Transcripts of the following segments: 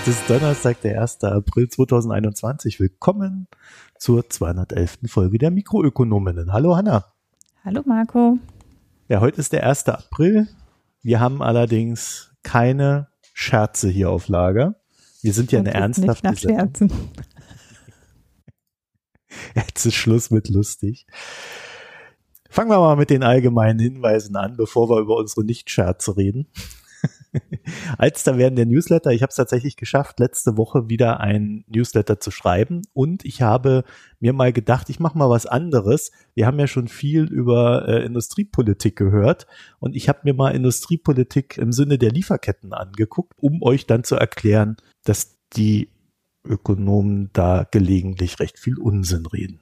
Heute ist Donnerstag, der 1. April 2021. Willkommen zur 211. Folge der Mikroökonominnen. Hallo Hanna. Hallo Marco. Ja, heute ist der 1. April. Wir haben allerdings keine Scherze hier auf Lager. Wir sind ja eine ernsthafte nicht nach Scherzen. Jetzt ist Schluss mit lustig. Fangen wir mal mit den allgemeinen Hinweisen an, bevor wir über unsere Nichtscherze reden. Als da werden der Newsletter, ich habe es tatsächlich geschafft, letzte Woche wieder ein Newsletter zu schreiben. Und ich habe mir mal gedacht, ich mache mal was anderes. Wir haben ja schon viel über äh, Industriepolitik gehört. Und ich habe mir mal Industriepolitik im Sinne der Lieferketten angeguckt, um euch dann zu erklären, dass die Ökonomen da gelegentlich recht viel Unsinn reden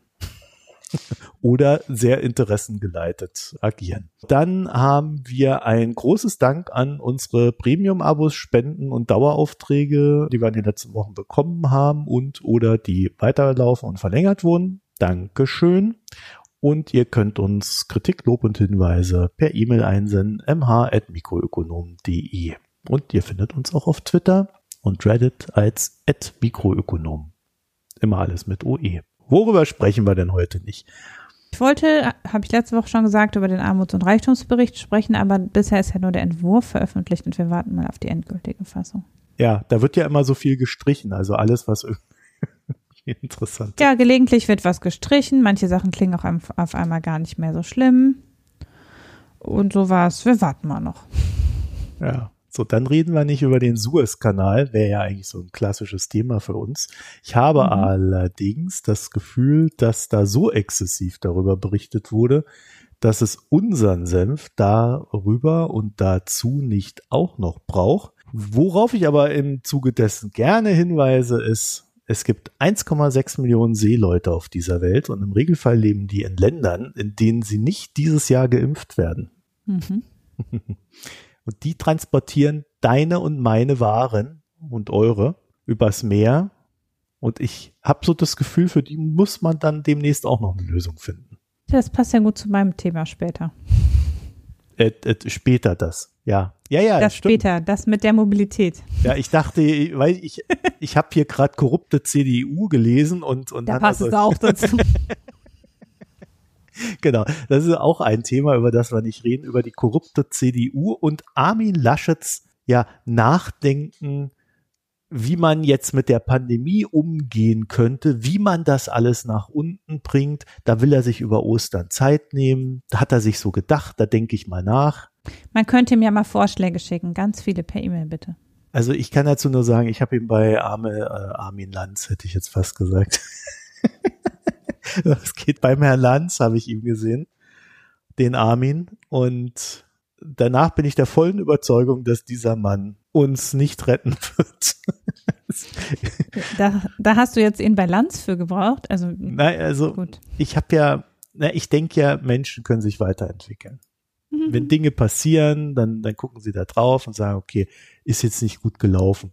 oder sehr interessengeleitet agieren. Dann haben wir ein großes Dank an unsere Premium-Abos, Spenden und Daueraufträge, die wir in den letzten Wochen bekommen haben und oder die weiterlaufen und verlängert wurden. Dankeschön. Und ihr könnt uns Kritik, Lob und Hinweise per E-Mail einsenden mh.mikroökonom.de. Und ihr findet uns auch auf Twitter und Reddit als @mikroökonom. Immer alles mit OE. Worüber sprechen wir denn heute nicht? Ich wollte, habe ich letzte Woche schon gesagt, über den Armuts- und Reichtumsbericht sprechen, aber bisher ist ja nur der Entwurf veröffentlicht und wir warten mal auf die endgültige Fassung. Ja, da wird ja immer so viel gestrichen, also alles, was interessant ist. Ja, gelegentlich wird was gestrichen, manche Sachen klingen auch auf einmal gar nicht mehr so schlimm. Und so war es, wir warten mal noch. Ja. So, dann reden wir nicht über den Suezkanal, wäre ja eigentlich so ein klassisches Thema für uns. Ich habe mhm. allerdings das Gefühl, dass da so exzessiv darüber berichtet wurde, dass es unseren Senf darüber und dazu nicht auch noch braucht. Worauf ich aber im Zuge dessen gerne hinweise, ist, es gibt 1,6 Millionen Seeleute auf dieser Welt und im Regelfall leben die in Ländern, in denen sie nicht dieses Jahr geimpft werden. Mhm. Und die transportieren deine und meine Waren und eure übers Meer. Und ich habe so das Gefühl, für die muss man dann demnächst auch noch eine Lösung finden. Das passt ja gut zu meinem Thema später. Äh, äh, später das, ja. Ja, ja. Das stimmt. später, das mit der Mobilität. Ja, ich dachte, weil ich, ich habe hier gerade korrupte CDU gelesen und, und da passt also, es auch dazu. genau, das ist auch ein Thema, über das wir nicht reden, über die korrupte CDU und Armin Laschets ja Nachdenken, wie man jetzt mit der Pandemie umgehen könnte, wie man das alles nach unten bringt. Da will er sich über Ostern Zeit nehmen. Da hat er sich so gedacht, da denke ich mal nach. Man könnte ihm ja mal Vorschläge schicken, ganz viele per E-Mail bitte. Also ich kann dazu nur sagen, ich habe ihn bei Arme, äh, Armin Lanz, hätte ich jetzt fast gesagt. Das geht beim Herrn Lanz, habe ich ihm gesehen, den Armin. Und danach bin ich der vollen Überzeugung, dass dieser Mann uns nicht retten wird. Da, da hast du jetzt ihn bei Lanz für gebraucht. Also, Nein, also gut. ich habe ja, na, ich denke ja, Menschen können sich weiterentwickeln. Mhm. Wenn Dinge passieren, dann, dann gucken sie da drauf und sagen, okay, ist jetzt nicht gut gelaufen.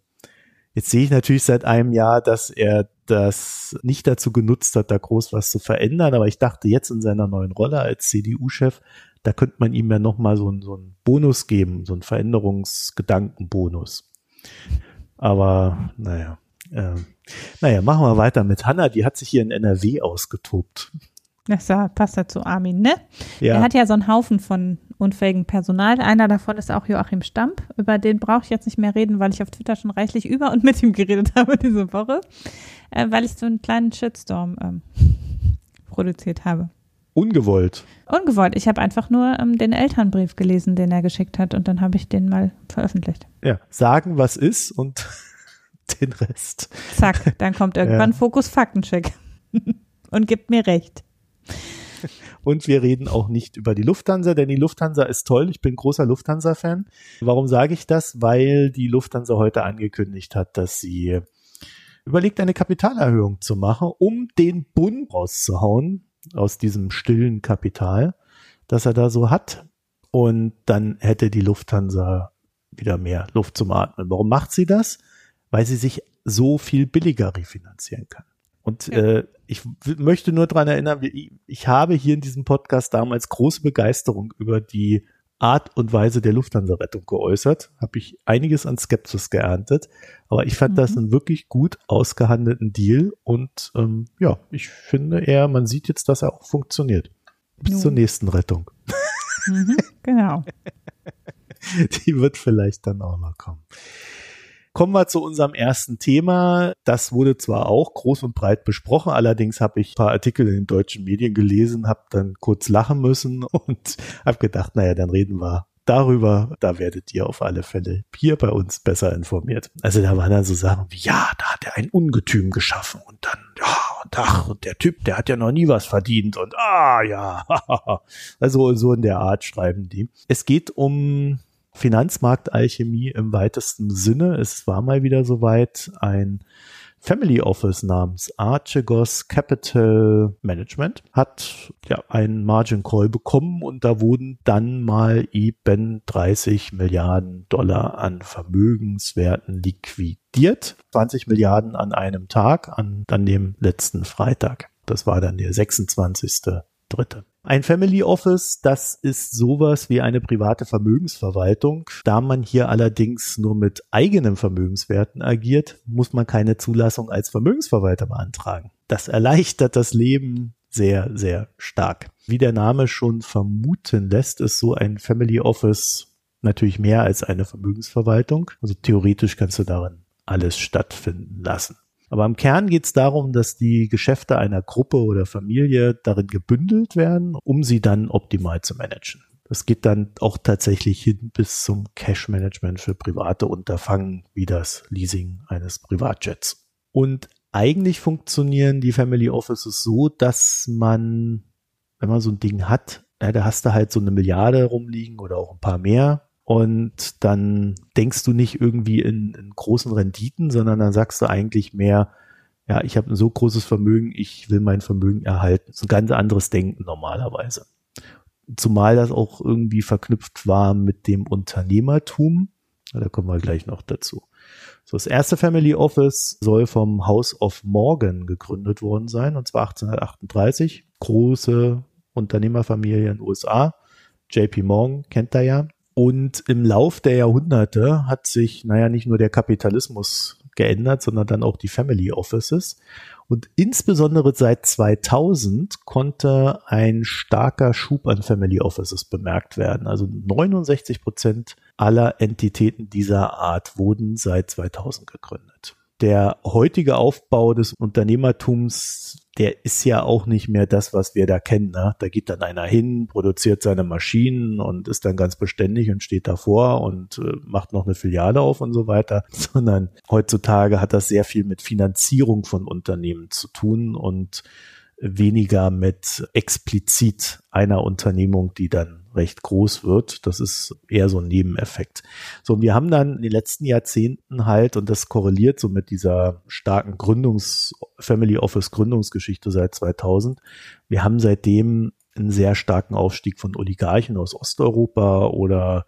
Jetzt sehe ich natürlich seit einem Jahr, dass er das nicht dazu genutzt hat, da groß was zu verändern. Aber ich dachte jetzt in seiner neuen Rolle als CDU-Chef, da könnte man ihm ja nochmal so, so einen Bonus geben, so einen Veränderungsgedankenbonus. Aber naja, äh, naja, machen wir weiter mit Hanna. Die hat sich hier in NRW ausgetobt. Das passt ja zu Armin, ne? Ja. Er hat ja so einen Haufen von unfähigen Personal. Einer davon ist auch Joachim Stamp. Über den brauche ich jetzt nicht mehr reden, weil ich auf Twitter schon reichlich über und mit ihm geredet habe diese Woche, äh, weil ich so einen kleinen Shitstorm ähm, produziert habe. Ungewollt. Ungewollt. Ich habe einfach nur ähm, den Elternbrief gelesen, den er geschickt hat und dann habe ich den mal veröffentlicht. Ja, sagen, was ist und den Rest. Zack, dann kommt irgendwann ja. Fokus Faktencheck und gibt mir recht. Und wir reden auch nicht über die Lufthansa, denn die Lufthansa ist toll. Ich bin großer Lufthansa-Fan. Warum sage ich das? Weil die Lufthansa heute angekündigt hat, dass sie überlegt, eine Kapitalerhöhung zu machen, um den Bund rauszuhauen aus diesem stillen Kapital, das er da so hat. Und dann hätte die Lufthansa wieder mehr Luft zum Atmen. Warum macht sie das? Weil sie sich so viel billiger refinanzieren kann. Und ja. äh, ich möchte nur dran erinnern, ich habe hier in diesem Podcast damals große Begeisterung über die Art und Weise der Lufthansa-Rettung geäußert, habe ich einiges an Skepsis geerntet, aber ich fand mhm. das einen wirklich gut ausgehandelten Deal und ähm, ja, ich finde eher, man sieht jetzt, dass er auch funktioniert. Bis Nun. zur nächsten Rettung. Mhm, genau. Die wird vielleicht dann auch noch kommen. Kommen wir zu unserem ersten Thema. Das wurde zwar auch groß und breit besprochen, allerdings habe ich ein paar Artikel in den deutschen Medien gelesen, habe dann kurz lachen müssen und habe gedacht, naja, dann reden wir darüber. Da werdet ihr auf alle Fälle hier bei uns besser informiert. Also da waren dann so Sachen wie, ja, da hat er ein Ungetüm geschaffen und dann, ja, und ach, und der Typ, der hat ja noch nie was verdient und ah, ja, also so in der Art schreiben die. Es geht um Finanzmarktalchemie im weitesten Sinne. Es war mal wieder soweit ein Family Office namens Archegos Capital Management hat ja einen Margin Call bekommen und da wurden dann mal eben 30 Milliarden Dollar an Vermögenswerten liquidiert. 20 Milliarden an einem Tag, an dann dem letzten Freitag. Das war dann der 26. Dritte. Ein Family Office, das ist sowas wie eine private Vermögensverwaltung. Da man hier allerdings nur mit eigenen Vermögenswerten agiert, muss man keine Zulassung als Vermögensverwalter beantragen. Das erleichtert das Leben sehr, sehr stark. Wie der Name schon vermuten lässt, ist so ein Family Office natürlich mehr als eine Vermögensverwaltung. Also theoretisch kannst du darin alles stattfinden lassen. Aber im Kern geht es darum, dass die Geschäfte einer Gruppe oder Familie darin gebündelt werden, um sie dann optimal zu managen. Das geht dann auch tatsächlich hin bis zum Cash-Management für private Unterfangen wie das Leasing eines Privatjets. Und eigentlich funktionieren die Family Offices so, dass man, wenn man so ein Ding hat, ja, da hast du halt so eine Milliarde rumliegen oder auch ein paar mehr und dann denkst du nicht irgendwie in, in großen Renditen, sondern dann sagst du eigentlich mehr, ja, ich habe ein so großes Vermögen, ich will mein Vermögen erhalten. Das ist ein ganz anderes Denken normalerweise. Zumal das auch irgendwie verknüpft war mit dem Unternehmertum. Da kommen wir gleich noch dazu. So, das erste Family Office soll vom House of Morgan gegründet worden sein, und zwar 1838. Große Unternehmerfamilie in den USA. JP Morgan kennt er ja. Und im Lauf der Jahrhunderte hat sich, naja, nicht nur der Kapitalismus geändert, sondern dann auch die Family Offices. Und insbesondere seit 2000 konnte ein starker Schub an Family Offices bemerkt werden. Also 69 Prozent aller Entitäten dieser Art wurden seit 2000 gegründet der heutige Aufbau des Unternehmertums, der ist ja auch nicht mehr das, was wir da kennen. Ne? Da geht dann einer hin, produziert seine Maschinen und ist dann ganz beständig und steht davor und äh, macht noch eine Filiale auf und so weiter, sondern heutzutage hat das sehr viel mit Finanzierung von Unternehmen zu tun und weniger mit explizit einer Unternehmung, die dann recht groß wird. Das ist eher so ein Nebeneffekt. So, wir haben dann in den letzten Jahrzehnten halt, und das korreliert so mit dieser starken Gründungs-, Family Office Gründungsgeschichte seit 2000. Wir haben seitdem einen sehr starken Aufstieg von Oligarchen aus Osteuropa oder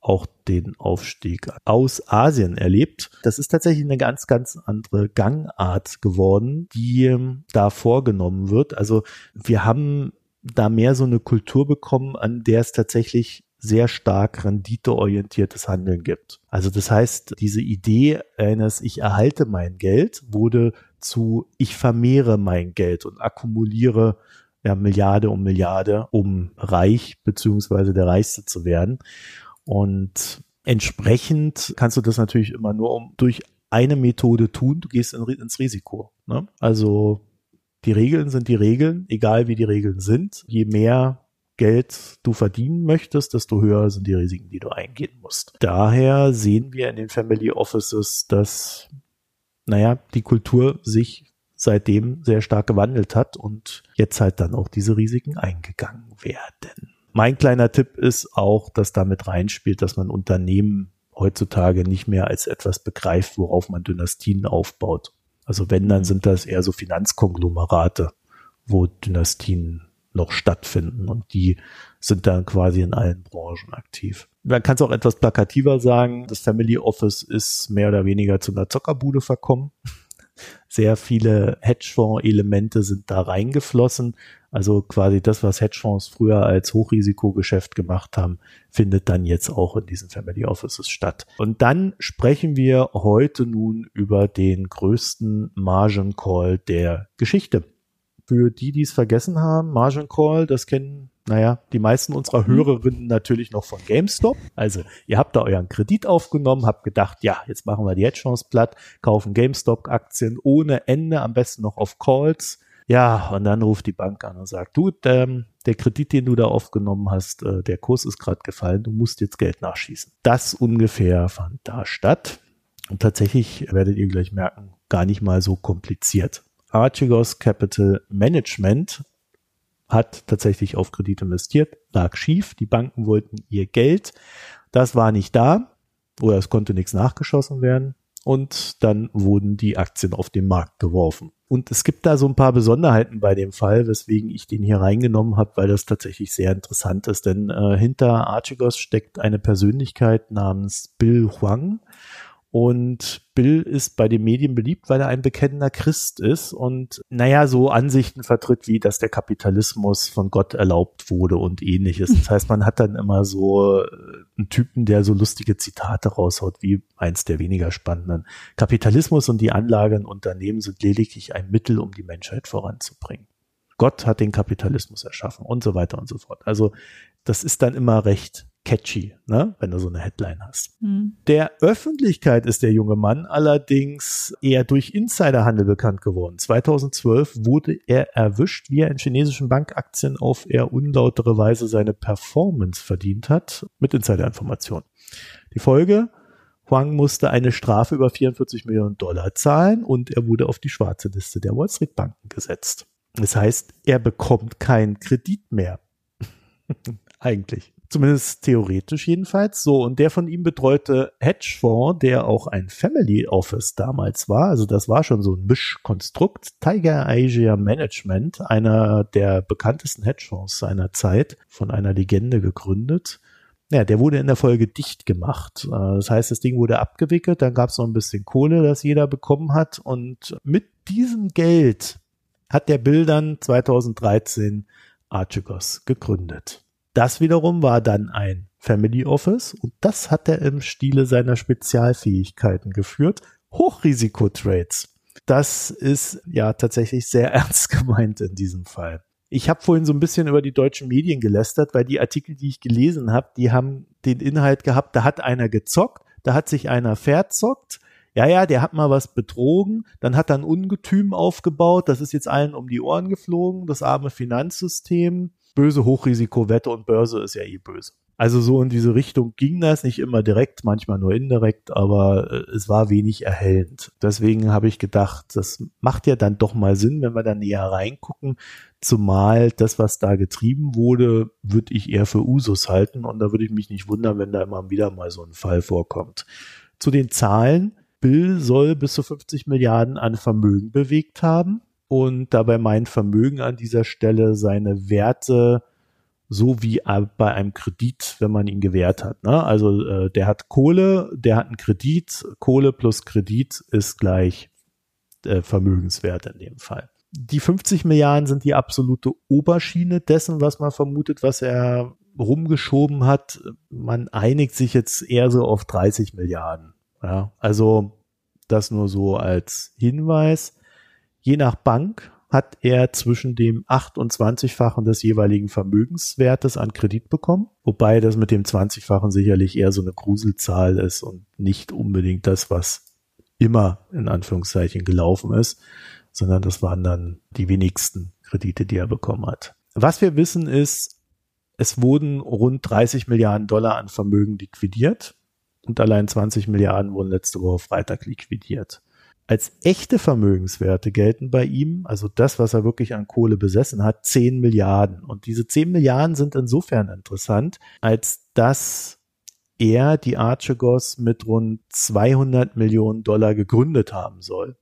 auch den Aufstieg aus Asien erlebt. Das ist tatsächlich eine ganz, ganz andere Gangart geworden, die da vorgenommen wird. Also wir haben da mehr so eine Kultur bekommen, an der es tatsächlich sehr stark renditeorientiertes Handeln gibt. Also das heißt, diese Idee eines Ich erhalte mein Geld wurde zu Ich vermehre mein Geld und akkumuliere ja, Milliarde um Milliarde, um reich beziehungsweise der Reichste zu werden. Und entsprechend kannst du das natürlich immer nur um, durch eine Methode tun. Du gehst in, ins Risiko. Ne? Also die Regeln sind die Regeln, egal wie die Regeln sind. Je mehr Geld du verdienen möchtest, desto höher sind die Risiken, die du eingehen musst. Daher sehen wir in den Family Offices, dass, naja, die Kultur sich seitdem sehr stark gewandelt hat und jetzt halt dann auch diese Risiken eingegangen werden. Mein kleiner Tipp ist auch, dass damit reinspielt, dass man Unternehmen heutzutage nicht mehr als etwas begreift, worauf man Dynastien aufbaut. Also wenn, dann sind das eher so Finanzkonglomerate, wo Dynastien noch stattfinden und die sind dann quasi in allen Branchen aktiv. Man kann es auch etwas plakativer sagen, das Family Office ist mehr oder weniger zu einer Zockerbude verkommen. Sehr viele Hedgefonds-Elemente sind da reingeflossen. Also quasi das, was Hedgefonds früher als Hochrisikogeschäft gemacht haben, findet dann jetzt auch in diesen Family Offices statt. Und dann sprechen wir heute nun über den größten Margin Call der Geschichte. Für die, die es vergessen haben, Margin Call, das kennen naja, die meisten unserer mhm. Hörerinnen natürlich noch von GameStop. Also ihr habt da euren Kredit aufgenommen, habt gedacht, ja, jetzt machen wir die Hedgefonds platt, kaufen GameStop-Aktien ohne Ende, am besten noch auf Calls. Ja, und dann ruft die Bank an und sagt, du, ähm, der Kredit, den du da aufgenommen hast, äh, der Kurs ist gerade gefallen, du musst jetzt Geld nachschießen. Das ungefähr fand da statt. Und tatsächlich werdet ihr gleich merken, gar nicht mal so kompliziert. Archegos Capital Management hat tatsächlich auf Kredit investiert, lag schief. Die Banken wollten ihr Geld. Das war nicht da oder es konnte nichts nachgeschossen werden. Und dann wurden die Aktien auf den Markt geworfen. Und es gibt da so ein paar Besonderheiten bei dem Fall, weswegen ich den hier reingenommen habe, weil das tatsächlich sehr interessant ist. Denn äh, hinter Archegos steckt eine Persönlichkeit namens Bill Huang. Und Bill ist bei den Medien beliebt, weil er ein bekennender Christ ist und naja, so Ansichten vertritt, wie dass der Kapitalismus von Gott erlaubt wurde und ähnliches. Das heißt, man hat dann immer so äh, einen Typen, der so lustige Zitate raushaut, wie eins der weniger spannenden. Kapitalismus und die Anlage in Unternehmen sind lediglich ein Mittel, um die Menschheit voranzubringen. Gott hat den Kapitalismus erschaffen und so weiter und so fort. Also das ist dann immer recht catchy, ne? wenn du so eine Headline hast. Mhm. Der Öffentlichkeit ist der junge Mann allerdings eher durch Insiderhandel bekannt geworden. 2012 wurde er erwischt, wie er in chinesischen Bankaktien auf eher unlautere Weise seine Performance verdient hat, mit Insiderinformationen. Die Folge, Huang musste eine Strafe über 44 Millionen Dollar zahlen und er wurde auf die schwarze Liste der Wall Street Banken gesetzt. Das heißt, er bekommt keinen Kredit mehr. Eigentlich. Zumindest theoretisch jedenfalls. So, und der von ihm betreute Hedgefonds, der auch ein Family Office damals war, also das war schon so ein Mischkonstrukt, Tiger Asia Management, einer der bekanntesten Hedgefonds seiner Zeit, von einer Legende gegründet. Ja, der wurde in der Folge dicht gemacht. Äh, das heißt, das Ding wurde abgewickelt, dann gab es noch ein bisschen Kohle, das jeder bekommen hat. Und mit diesem Geld hat der Bill dann 2013 Archegos gegründet. Das wiederum war dann ein Family Office und das hat er im Stile seiner Spezialfähigkeiten geführt. Hochrisikotrades. Das ist ja tatsächlich sehr ernst gemeint in diesem Fall. Ich habe vorhin so ein bisschen über die deutschen Medien gelästert, weil die Artikel, die ich gelesen habe, die haben den Inhalt gehabt, da hat einer gezockt, da hat sich einer verzockt, ja, ja, der hat mal was betrogen, dann hat er ein Ungetüm aufgebaut, das ist jetzt allen um die Ohren geflogen, das arme Finanzsystem böse Hochrisikowette und Börse ist ja eh böse. Also so in diese Richtung ging das nicht immer direkt, manchmal nur indirekt, aber äh, es war wenig erhellend. Deswegen habe ich gedacht, das macht ja dann doch mal Sinn, wenn wir da näher reingucken. Zumal das, was da getrieben wurde, würde ich eher für Usus halten und da würde ich mich nicht wundern, wenn da immer wieder mal so ein Fall vorkommt. Zu den Zahlen. Bill soll bis zu 50 Milliarden an Vermögen bewegt haben und dabei mein Vermögen an dieser Stelle seine Werte so wie bei einem Kredit, wenn man ihn gewährt hat. Ne? Also äh, der hat Kohle, der hat einen Kredit, Kohle plus Kredit ist gleich äh, Vermögenswert in dem Fall. Die 50 Milliarden sind die absolute Oberschiene dessen, was man vermutet, was er rumgeschoben hat. Man einigt sich jetzt eher so auf 30 Milliarden. Ja? Also das nur so als Hinweis. Je nach Bank hat er zwischen dem 28-fachen des jeweiligen Vermögenswertes an Kredit bekommen, wobei das mit dem 20-fachen sicherlich eher so eine Gruselzahl ist und nicht unbedingt das, was immer in Anführungszeichen gelaufen ist, sondern das waren dann die wenigsten Kredite, die er bekommen hat. Was wir wissen ist, es wurden rund 30 Milliarden Dollar an Vermögen liquidiert und allein 20 Milliarden wurden letzte Woche Freitag liquidiert. Als echte Vermögenswerte gelten bei ihm, also das, was er wirklich an Kohle besessen hat, 10 Milliarden. Und diese 10 Milliarden sind insofern interessant, als dass er die Archegos mit rund 200 Millionen Dollar gegründet haben soll.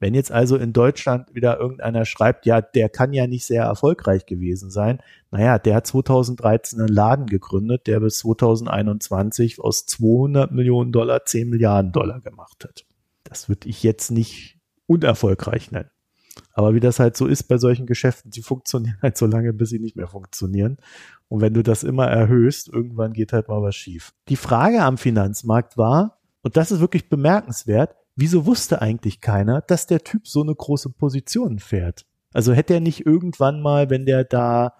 Wenn jetzt also in Deutschland wieder irgendeiner schreibt, ja, der kann ja nicht sehr erfolgreich gewesen sein, naja, der hat 2013 einen Laden gegründet, der bis 2021 aus 200 Millionen Dollar 10 Milliarden Dollar gemacht hat das würde ich jetzt nicht unerfolgreich nennen. Aber wie das halt so ist bei solchen Geschäften, die funktionieren halt so lange, bis sie nicht mehr funktionieren. Und wenn du das immer erhöhst, irgendwann geht halt mal was schief. Die Frage am Finanzmarkt war, und das ist wirklich bemerkenswert, wieso wusste eigentlich keiner, dass der Typ so eine große Position fährt? Also hätte er nicht irgendwann mal, wenn der da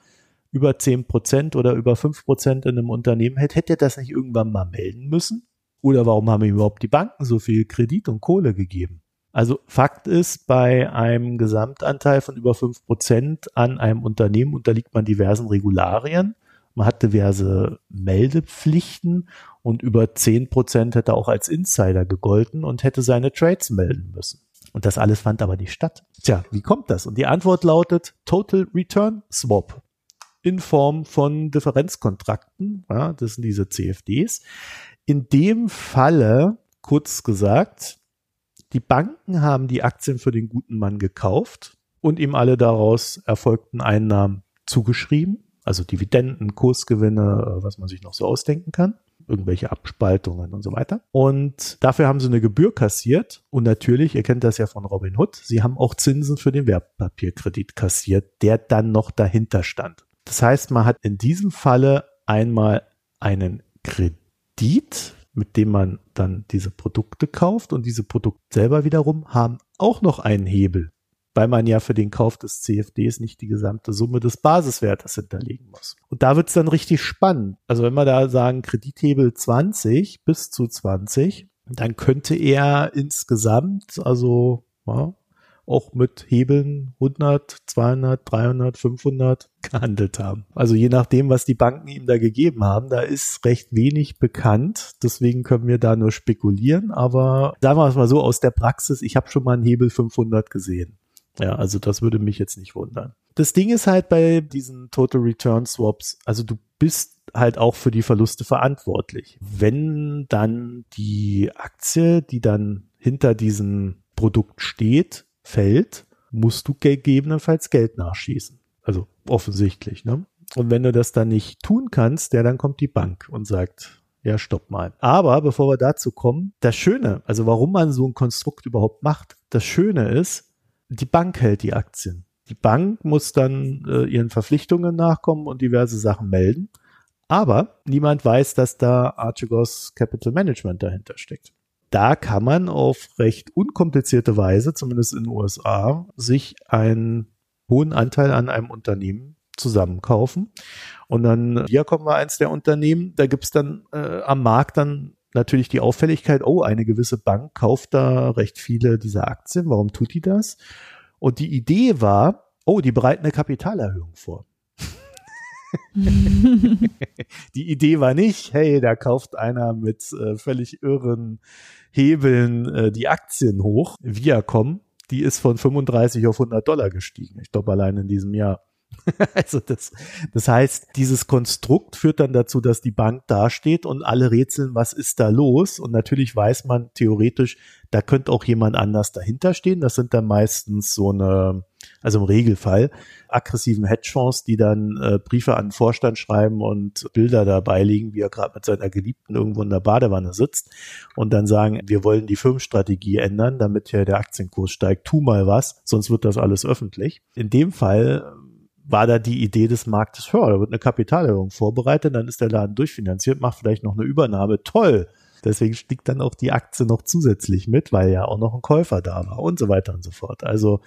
über zehn Prozent oder über fünf Prozent in einem Unternehmen hätte, hätte er das nicht irgendwann mal melden müssen? Oder warum haben ihm überhaupt die Banken so viel Kredit und Kohle gegeben? Also Fakt ist, bei einem Gesamtanteil von über fünf Prozent an einem Unternehmen unterliegt man diversen Regularien. Man hat diverse Meldepflichten und über zehn Prozent hätte auch als Insider gegolten und hätte seine Trades melden müssen. Und das alles fand aber nicht statt. Tja, wie kommt das? Und die Antwort lautet Total Return Swap in Form von Differenzkontrakten. Ja, das sind diese CFDs. In dem Falle, kurz gesagt, die Banken haben die Aktien für den guten Mann gekauft und ihm alle daraus erfolgten Einnahmen zugeschrieben, also Dividenden, Kursgewinne, äh, was man sich noch so ausdenken kann, irgendwelche Abspaltungen und so weiter. Und dafür haben sie eine Gebühr kassiert und natürlich, ihr kennt das ja von Robin Hood, sie haben auch Zinsen für den Wertpapierkredit kassiert, der dann noch dahinter stand. Das heißt, man hat in diesem Falle einmal einen Kredit mit dem man dann diese Produkte kauft und diese Produkte selber wiederum haben auch noch einen Hebel, weil man ja für den Kauf des CFDs nicht die gesamte Summe des Basiswertes hinterlegen muss. Und da wird es dann richtig spannend. Also wenn wir da sagen Kredithebel 20 bis zu 20, dann könnte er insgesamt, also ja, auch mit Hebeln 100, 200, 300, 500 gehandelt haben. Also je nachdem, was die Banken ihm da gegeben haben, da ist recht wenig bekannt. Deswegen können wir da nur spekulieren. Aber sagen wir es mal so aus der Praxis, ich habe schon mal einen Hebel 500 gesehen. Ja, also das würde mich jetzt nicht wundern. Das Ding ist halt bei diesen Total Return Swaps, also du bist halt auch für die Verluste verantwortlich. Wenn dann die Aktie, die dann hinter diesem Produkt steht, fällt, musst du gegebenenfalls Geld nachschießen. Also offensichtlich, ne? Und wenn du das dann nicht tun kannst, ja, dann kommt die Bank und sagt, ja, stopp mal. Aber bevor wir dazu kommen, das Schöne, also warum man so ein Konstrukt überhaupt macht, das Schöne ist, die Bank hält die Aktien. Die Bank muss dann äh, ihren Verpflichtungen nachkommen und diverse Sachen melden. Aber niemand weiß, dass da Archegos Capital Management dahinter steckt da kann man auf recht unkomplizierte Weise, zumindest in den USA, sich einen hohen Anteil an einem Unternehmen zusammenkaufen. Und dann, hier kommen wir eins der Unternehmen, da gibt's dann äh, am Markt dann natürlich die Auffälligkeit, oh, eine gewisse Bank kauft da recht viele dieser Aktien. Warum tut die das? Und die Idee war, oh, die bereiten eine Kapitalerhöhung vor. die Idee war nicht, hey, da kauft einer mit äh, völlig irren Hebeln äh, die Aktien hoch. Viacom, die ist von 35 auf 100 Dollar gestiegen. Ich glaube, allein in diesem Jahr. also das, das heißt, dieses Konstrukt führt dann dazu, dass die Bank dasteht und alle rätseln, was ist da los? Und natürlich weiß man theoretisch, da könnte auch jemand anders dahinter stehen. Das sind dann meistens so eine, also im Regelfall, aggressiven Hedgefonds, die dann äh, Briefe an den Vorstand schreiben und Bilder dabei liegen, wie er gerade mit seiner Geliebten irgendwo in der Badewanne sitzt und dann sagen, wir wollen die Firmenstrategie ändern, damit ja der Aktienkurs steigt, tu mal was, sonst wird das alles öffentlich. In dem Fall war da die Idee des Marktes, hör, da wird eine Kapitalerhöhung vorbereitet, dann ist der Laden durchfinanziert, macht vielleicht noch eine Übernahme, toll. Deswegen stieg dann auch die Aktie noch zusätzlich mit, weil ja auch noch ein Käufer da war und so weiter und so fort. Also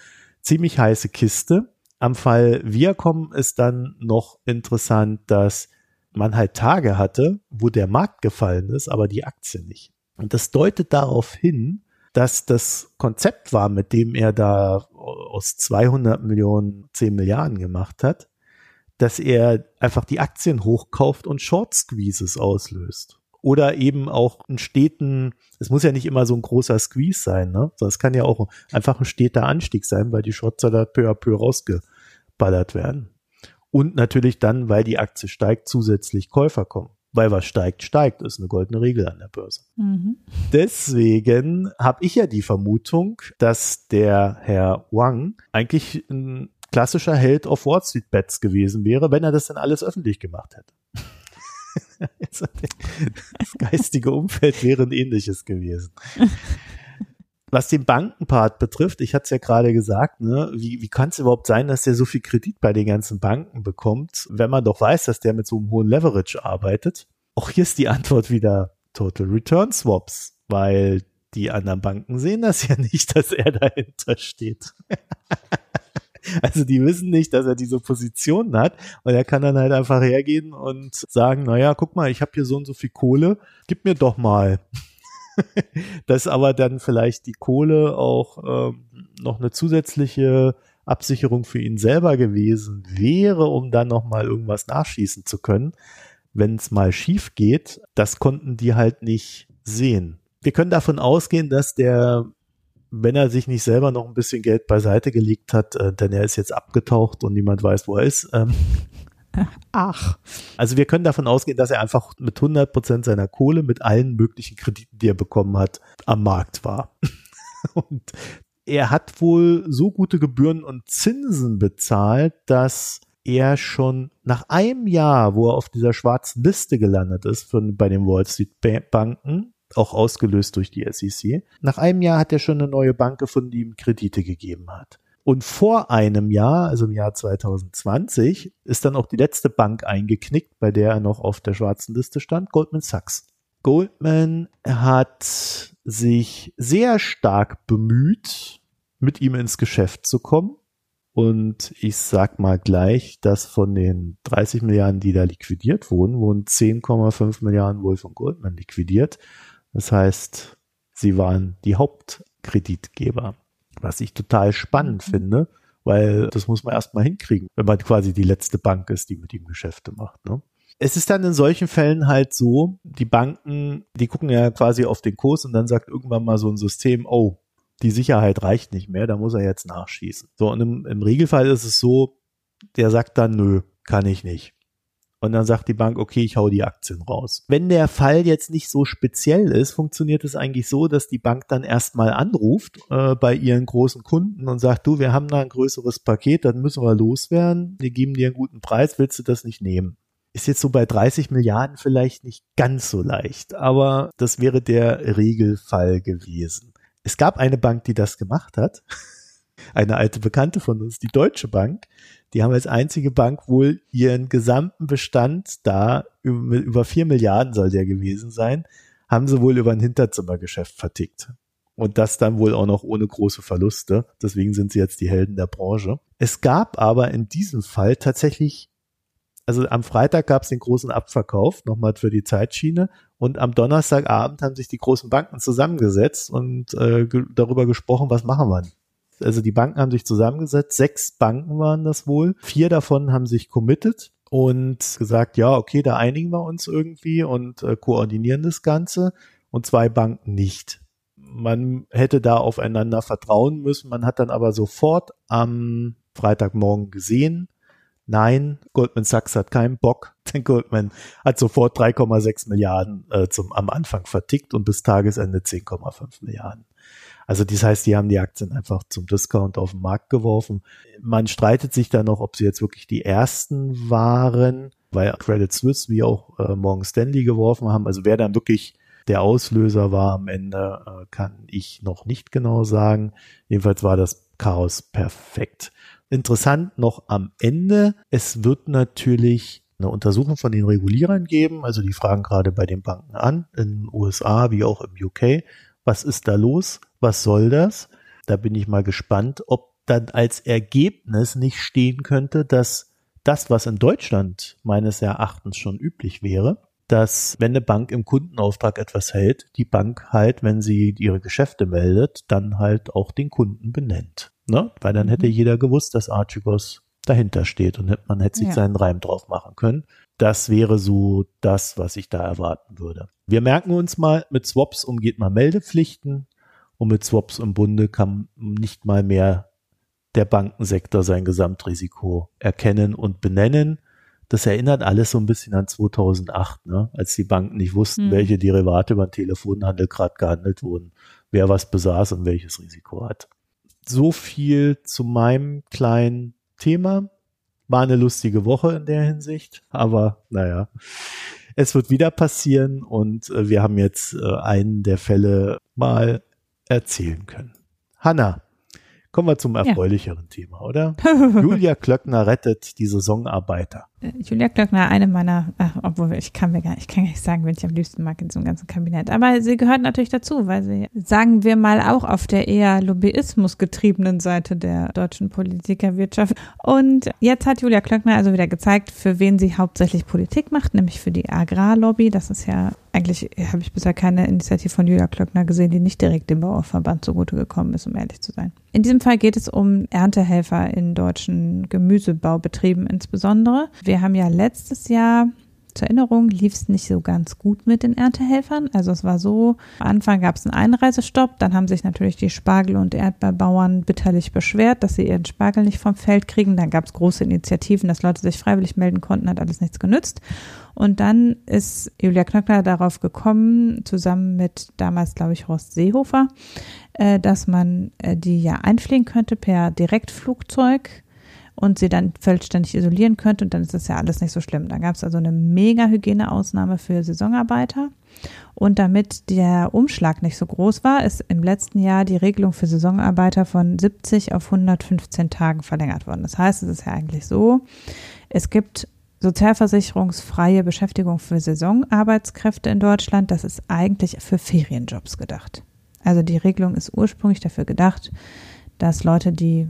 ziemlich heiße Kiste. Am Fall Viacom ist dann noch interessant, dass man halt Tage hatte, wo der Markt gefallen ist, aber die Aktie nicht. Und das deutet darauf hin, dass das Konzept war, mit dem er da aus 200 Millionen 10 Milliarden gemacht hat, dass er einfach die Aktien hochkauft und Short Squeezes auslöst. Oder eben auch einen steten, es muss ja nicht immer so ein großer Squeeze sein, ne? Sondern es kann ja auch einfach ein steter Anstieg sein, weil die Shorts da peu à peu rausgeballert werden. Und natürlich dann, weil die Aktie steigt, zusätzlich Käufer kommen weil was steigt, steigt, ist eine goldene Regel an der Börse. Mhm. Deswegen habe ich ja die Vermutung, dass der Herr Wang eigentlich ein klassischer Held auf Wall Street Bets gewesen wäre, wenn er das dann alles öffentlich gemacht hätte. Das geistige Umfeld wäre ein ähnliches gewesen. was den Bankenpart betrifft, ich hatte es ja gerade gesagt, ne, wie, wie kann es überhaupt sein, dass der so viel Kredit bei den ganzen Banken bekommt, wenn man doch weiß, dass der mit so einem hohen Leverage arbeitet? Auch hier ist die Antwort wieder Total Return Swaps, weil die anderen Banken sehen das ja nicht, dass er dahinter steht. Also die wissen nicht, dass er diese Positionen hat und er kann dann halt einfach hergehen und sagen, naja, guck mal, ich habe hier so und so viel Kohle, gib mir doch mal. dass aber dann vielleicht die Kohle auch ähm, noch eine zusätzliche Absicherung für ihn selber gewesen wäre, um dann nochmal irgendwas nachschießen zu können, wenn es mal schief geht, das konnten die halt nicht sehen. Wir können davon ausgehen, dass der, wenn er sich nicht selber noch ein bisschen Geld beiseite gelegt hat, äh, denn er ist jetzt abgetaucht und niemand weiß, wo er ist, ähm, Ach. Also wir können davon ausgehen, dass er einfach mit 100 Prozent seiner Kohle mit allen möglichen Krediten, die er bekommen hat, am Markt war. Und er hat wohl so gute Gebühren und Zinsen bezahlt, dass er schon nach einem Jahr, wo er auf dieser schwarzen Liste gelandet ist von, bei den Wall Street Banken, auch ausgelöst durch die SEC, nach einem Jahr hat er schon eine neue Bank gefunden, die ihm Kredite gegeben hat. Und vor einem Jahr, also im Jahr 2020, ist dann auch die letzte Bank eingeknickt, bei der er noch auf der schwarzen Liste stand, Goldman Sachs. Goldman hat sich sehr stark bemüht, mit ihm ins Geschäft zu kommen. Und ich sag mal gleich, dass von den 30 Milliarden, die da liquidiert wurden, wurden 10,5 Milliarden wohl von Goldman liquidiert. Das heißt, sie waren die Hauptkreditgeber was ich total spannend mhm. finde, weil das muss man erstmal hinkriegen, wenn man quasi die letzte Bank ist, die mit ihm Geschäfte macht. Ne? Es ist dann in solchen Fällen halt so, die Banken, die gucken ja quasi auf den Kurs und dann sagt irgendwann mal so ein System, oh, die Sicherheit reicht nicht mehr, da muss er jetzt nachschießen. So, und im, im Regelfall ist es so, der sagt dann, nö, kann ich nicht. Und dann sagt die Bank, okay, ich hau die Aktien raus. Wenn der Fall jetzt nicht so speziell ist, funktioniert es eigentlich so, dass die Bank dann erstmal anruft äh, bei ihren großen Kunden und sagt, du, wir haben da ein größeres Paket, dann müssen wir loswerden. Wir geben dir einen guten Preis, willst du das nicht nehmen? Ist jetzt so bei 30 Milliarden vielleicht nicht ganz so leicht, aber das wäre der Regelfall gewesen. Es gab eine Bank, die das gemacht hat. Eine alte Bekannte von uns, die Deutsche Bank die haben als einzige Bank wohl ihren gesamten Bestand da, über vier Milliarden soll der gewesen sein, haben sie wohl über ein Hinterzimmergeschäft vertickt. Und das dann wohl auch noch ohne große Verluste. Deswegen sind sie jetzt die Helden der Branche. Es gab aber in diesem Fall tatsächlich, also am Freitag gab es den großen Abverkauf, nochmal für die Zeitschiene. Und am Donnerstagabend haben sich die großen Banken zusammengesetzt und äh, darüber gesprochen, was machen wir also die Banken haben sich zusammengesetzt, sechs Banken waren das wohl. Vier davon haben sich committed und gesagt, ja, okay, da einigen wir uns irgendwie und äh, koordinieren das Ganze und zwei Banken nicht. Man hätte da aufeinander vertrauen müssen. Man hat dann aber sofort am Freitagmorgen gesehen, nein, Goldman Sachs hat keinen Bock, denn Goldman hat sofort 3,6 Milliarden äh, zum, am Anfang vertickt und bis Tagesende 10,5 Milliarden. Also das heißt, die haben die Aktien einfach zum Discount auf den Markt geworfen. Man streitet sich da noch, ob sie jetzt wirklich die ersten waren, weil Credit Suisse wie auch äh, Morgan Stanley geworfen haben. Also wer dann wirklich der Auslöser war am Ende, äh, kann ich noch nicht genau sagen. Jedenfalls war das Chaos perfekt. Interessant noch am Ende, es wird natürlich eine Untersuchung von den Regulierern geben. Also die fragen gerade bei den Banken an, in den USA wie auch im UK, was ist da los? Was soll das? Da bin ich mal gespannt, ob dann als Ergebnis nicht stehen könnte, dass das, was in Deutschland meines Erachtens schon üblich wäre, dass wenn eine Bank im Kundenauftrag etwas hält, die Bank halt, wenn sie ihre Geschäfte meldet, dann halt auch den Kunden benennt. Ne? Weil dann hätte mhm. jeder gewusst, dass Archegos dahinter steht und man hätte sich ja. seinen Reim drauf machen können. Das wäre so das, was ich da erwarten würde. Wir merken uns mal, mit Swaps umgeht man Meldepflichten und mit Swaps im Bunde kann nicht mal mehr der Bankensektor sein Gesamtrisiko erkennen und benennen. Das erinnert alles so ein bisschen an 2008, ne? als die Banken nicht wussten, hm. welche Derivate den Telefonhandel gerade gehandelt wurden, wer was besaß und welches Risiko hat. So viel zu meinem kleinen Thema. War eine lustige Woche in der Hinsicht, aber naja, es wird wieder passieren und äh, wir haben jetzt äh, einen der Fälle mal erzählen können. Hanna, Kommen wir zum erfreulicheren ja. Thema, oder? Julia Klöckner rettet die Saisonarbeiter. Äh, Julia Klöckner, eine meiner, ach, obwohl ich kann mir gar ich kann gar nicht sagen, wen ich am liebsten mag in diesem ganzen Kabinett. Aber sie gehört natürlich dazu, weil sie, sagen wir mal, auch auf der eher Lobbyismus getriebenen Seite der deutschen Politikerwirtschaft. Und jetzt hat Julia Klöckner also wieder gezeigt, für wen sie hauptsächlich Politik macht, nämlich für die Agrarlobby. Das ist ja eigentlich habe ich bisher keine Initiative von Julia Klöckner gesehen, die nicht direkt dem Bauerverband zugute gekommen ist, um ehrlich zu sein. In diesem Fall geht es um Erntehelfer in deutschen Gemüsebaubetrieben insbesondere. Wir haben ja letztes Jahr zur Erinnerung lief es nicht so ganz gut mit den Erntehelfern. Also es war so, am Anfang gab es einen Einreisestopp, dann haben sich natürlich die Spargel- und Erdbeerbauern bitterlich beschwert, dass sie ihren Spargel nicht vom Feld kriegen. Dann gab es große Initiativen, dass Leute sich freiwillig melden konnten, hat alles nichts genützt. Und dann ist Julia Knöckner darauf gekommen, zusammen mit damals, glaube ich, Horst Seehofer, äh, dass man äh, die ja einfliegen könnte per Direktflugzeug und sie dann vollständig isolieren könnte und dann ist das ja alles nicht so schlimm. Da gab es also eine mega Hygieneausnahme für Saisonarbeiter und damit der Umschlag nicht so groß war, ist im letzten Jahr die Regelung für Saisonarbeiter von 70 auf 115 Tagen verlängert worden. Das heißt, es ist ja eigentlich so, es gibt sozialversicherungsfreie Beschäftigung für Saisonarbeitskräfte in Deutschland. Das ist eigentlich für Ferienjobs gedacht. Also die Regelung ist ursprünglich dafür gedacht, dass Leute, die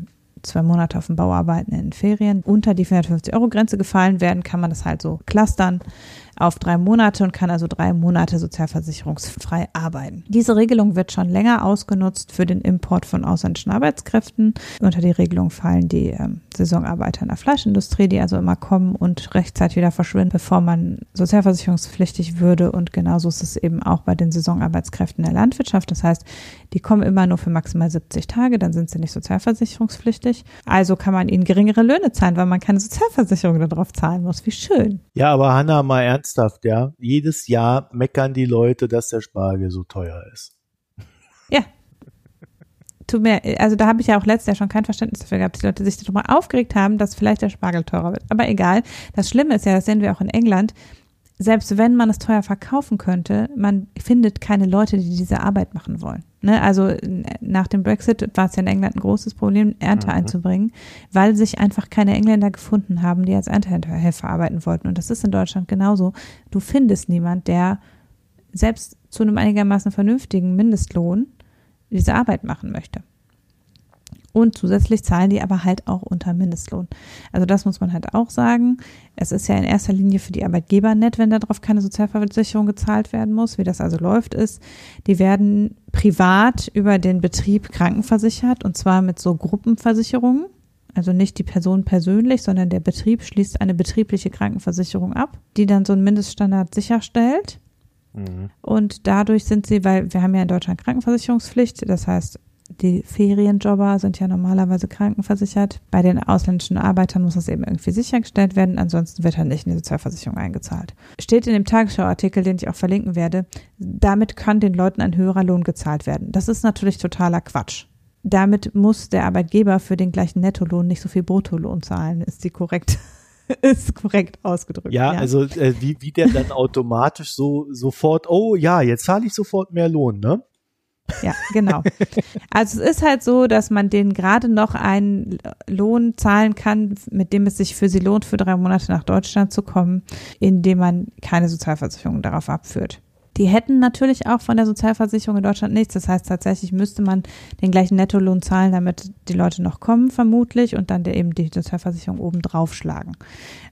zwei Monate auf dem Bau arbeiten in Ferien unter die 450 Euro Grenze gefallen werden, kann man das halt so clustern auf drei Monate und kann also drei Monate sozialversicherungsfrei arbeiten. Diese Regelung wird schon länger ausgenutzt für den Import von ausländischen Arbeitskräften. Unter die Regelung fallen die ähm, Saisonarbeiter in der Fleischindustrie, die also immer kommen und rechtzeitig wieder verschwinden, bevor man sozialversicherungspflichtig würde. Und genauso ist es eben auch bei den Saisonarbeitskräften der Landwirtschaft. Das heißt, die kommen immer nur für maximal 70 Tage, dann sind sie nicht sozialversicherungspflichtig. Also kann man ihnen geringere Löhne zahlen, weil man keine Sozialversicherung darauf zahlen muss. Wie schön. Ja, aber Hanna, mal ernst ernsthaft, ja. Jedes Jahr meckern die Leute, dass der Spargel so teuer ist. Ja. Tut mir, also da habe ich ja auch letztes Jahr schon kein Verständnis dafür gehabt, dass die Leute sich darüber aufgeregt haben, dass vielleicht der Spargel teurer wird. Aber egal. Das Schlimme ist ja, das sehen wir auch in England, selbst wenn man es teuer verkaufen könnte, man findet keine Leute, die diese Arbeit machen wollen. Ne? Also nach dem Brexit war es ja in England ein großes Problem, Ernte mhm. einzubringen, weil sich einfach keine Engländer gefunden haben, die als Erntehelfer arbeiten wollten. Und das ist in Deutschland genauso. Du findest niemand, der selbst zu einem einigermaßen vernünftigen Mindestlohn diese Arbeit machen möchte. Und zusätzlich zahlen die aber halt auch unter Mindestlohn. Also das muss man halt auch sagen. Es ist ja in erster Linie für die Arbeitgeber nett, wenn darauf keine Sozialversicherung gezahlt werden muss. Wie das also läuft, ist, die werden privat über den Betrieb krankenversichert und zwar mit so Gruppenversicherungen. Also nicht die Person persönlich, sondern der Betrieb schließt eine betriebliche Krankenversicherung ab, die dann so einen Mindeststandard sicherstellt. Mhm. Und dadurch sind sie, weil wir haben ja in Deutschland Krankenversicherungspflicht, das heißt, die Ferienjobber sind ja normalerweise krankenversichert. Bei den ausländischen Arbeitern muss das eben irgendwie sichergestellt werden, ansonsten wird halt nicht in die Sozialversicherung eingezahlt. Steht in dem Tagesschau-Artikel, den ich auch verlinken werde, damit kann den Leuten ein höherer Lohn gezahlt werden. Das ist natürlich totaler Quatsch. Damit muss der Arbeitgeber für den gleichen Nettolohn nicht so viel Bruttolohn zahlen, ist die korrekt ist korrekt ausgedrückt. Ja, ja. also äh, wie, wie der dann automatisch so sofort, oh ja, jetzt zahle ich sofort mehr Lohn, ne? Ja, genau. Also es ist halt so, dass man denen gerade noch einen Lohn zahlen kann, mit dem es sich für sie lohnt, für drei Monate nach Deutschland zu kommen, indem man keine Sozialversicherung darauf abführt. Die hätten natürlich auch von der Sozialversicherung in Deutschland nichts. Das heißt, tatsächlich müsste man den gleichen Nettolohn zahlen, damit die Leute noch kommen, vermutlich, und dann der eben die Sozialversicherung oben draufschlagen.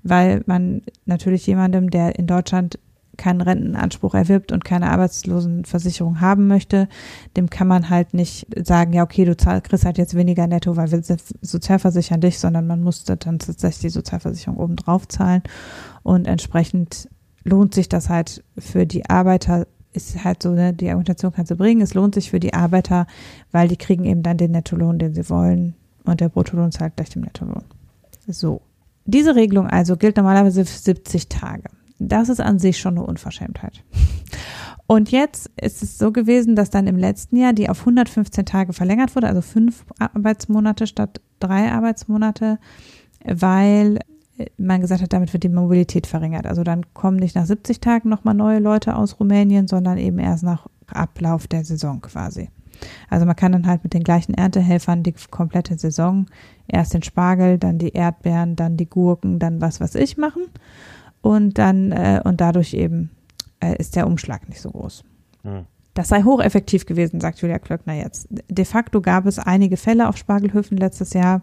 Weil man natürlich jemandem, der in Deutschland keinen Rentenanspruch erwirbt und keine Arbeitslosenversicherung haben möchte, dem kann man halt nicht sagen, ja, okay, du zahl, kriegst halt jetzt weniger netto, weil wir sozialversichern dich, sondern man musste dann tatsächlich die Sozialversicherung oben drauf zahlen und entsprechend lohnt sich das halt für die Arbeiter, ist halt so, ne, die Argumentation kannst du bringen, es lohnt sich für die Arbeiter, weil die kriegen eben dann den Nettolohn, den sie wollen und der Bruttolohn zahlt gleich dem Nettolohn. So. Diese Regelung also gilt normalerweise für 70 Tage. Das ist an sich schon eine Unverschämtheit. Und jetzt ist es so gewesen, dass dann im letzten Jahr die auf 115 Tage verlängert wurde, also fünf Arbeitsmonate statt drei Arbeitsmonate, weil man gesagt hat, damit wird die Mobilität verringert. Also dann kommen nicht nach 70 Tagen nochmal neue Leute aus Rumänien, sondern eben erst nach Ablauf der Saison quasi. Also man kann dann halt mit den gleichen Erntehelfern die komplette Saison erst den Spargel, dann die Erdbeeren, dann die Gurken, dann was was ich machen und dann äh, und dadurch eben äh, ist der Umschlag nicht so groß. Hm. Das sei hocheffektiv gewesen, sagt Julia Klöckner jetzt. De facto gab es einige Fälle auf Spargelhöfen letztes Jahr,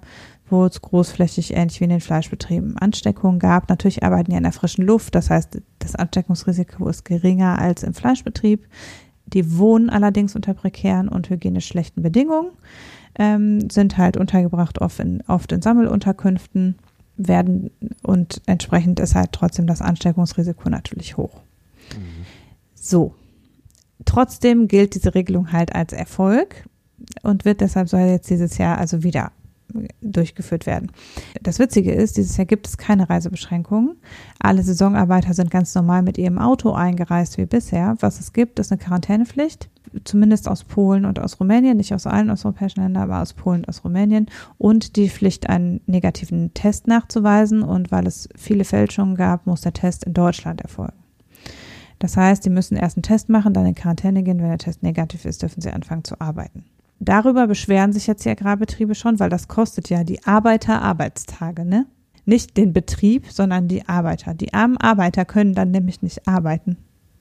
wo es großflächig ähnlich wie in den Fleischbetrieben Ansteckungen gab. Natürlich arbeiten die in der frischen Luft, das heißt, das Ansteckungsrisiko ist geringer als im Fleischbetrieb. Die wohnen allerdings unter prekären und hygienisch schlechten Bedingungen, ähm, sind halt untergebracht oft in, oft in Sammelunterkünften, werden und entsprechend ist halt trotzdem das Ansteckungsrisiko natürlich hoch. Mhm. So. Trotzdem gilt diese Regelung halt als Erfolg und wird deshalb soll jetzt dieses Jahr also wieder durchgeführt werden. Das Witzige ist, dieses Jahr gibt es keine Reisebeschränkungen. Alle Saisonarbeiter sind ganz normal mit ihrem Auto eingereist wie bisher. Was es gibt, ist eine Quarantänepflicht, zumindest aus Polen und aus Rumänien, nicht aus allen osteuropäischen Ländern, aber aus Polen und aus Rumänien und die Pflicht, einen negativen Test nachzuweisen. Und weil es viele Fälschungen gab, muss der Test in Deutschland erfolgen. Das heißt, sie müssen erst einen Test machen, dann in Quarantäne gehen. Wenn der Test negativ ist, dürfen sie anfangen zu arbeiten. Darüber beschweren sich jetzt die Agrarbetriebe schon, weil das kostet ja die Arbeiter Arbeitstage, ne? Nicht den Betrieb, sondern die Arbeiter. Die armen Arbeiter können dann nämlich nicht arbeiten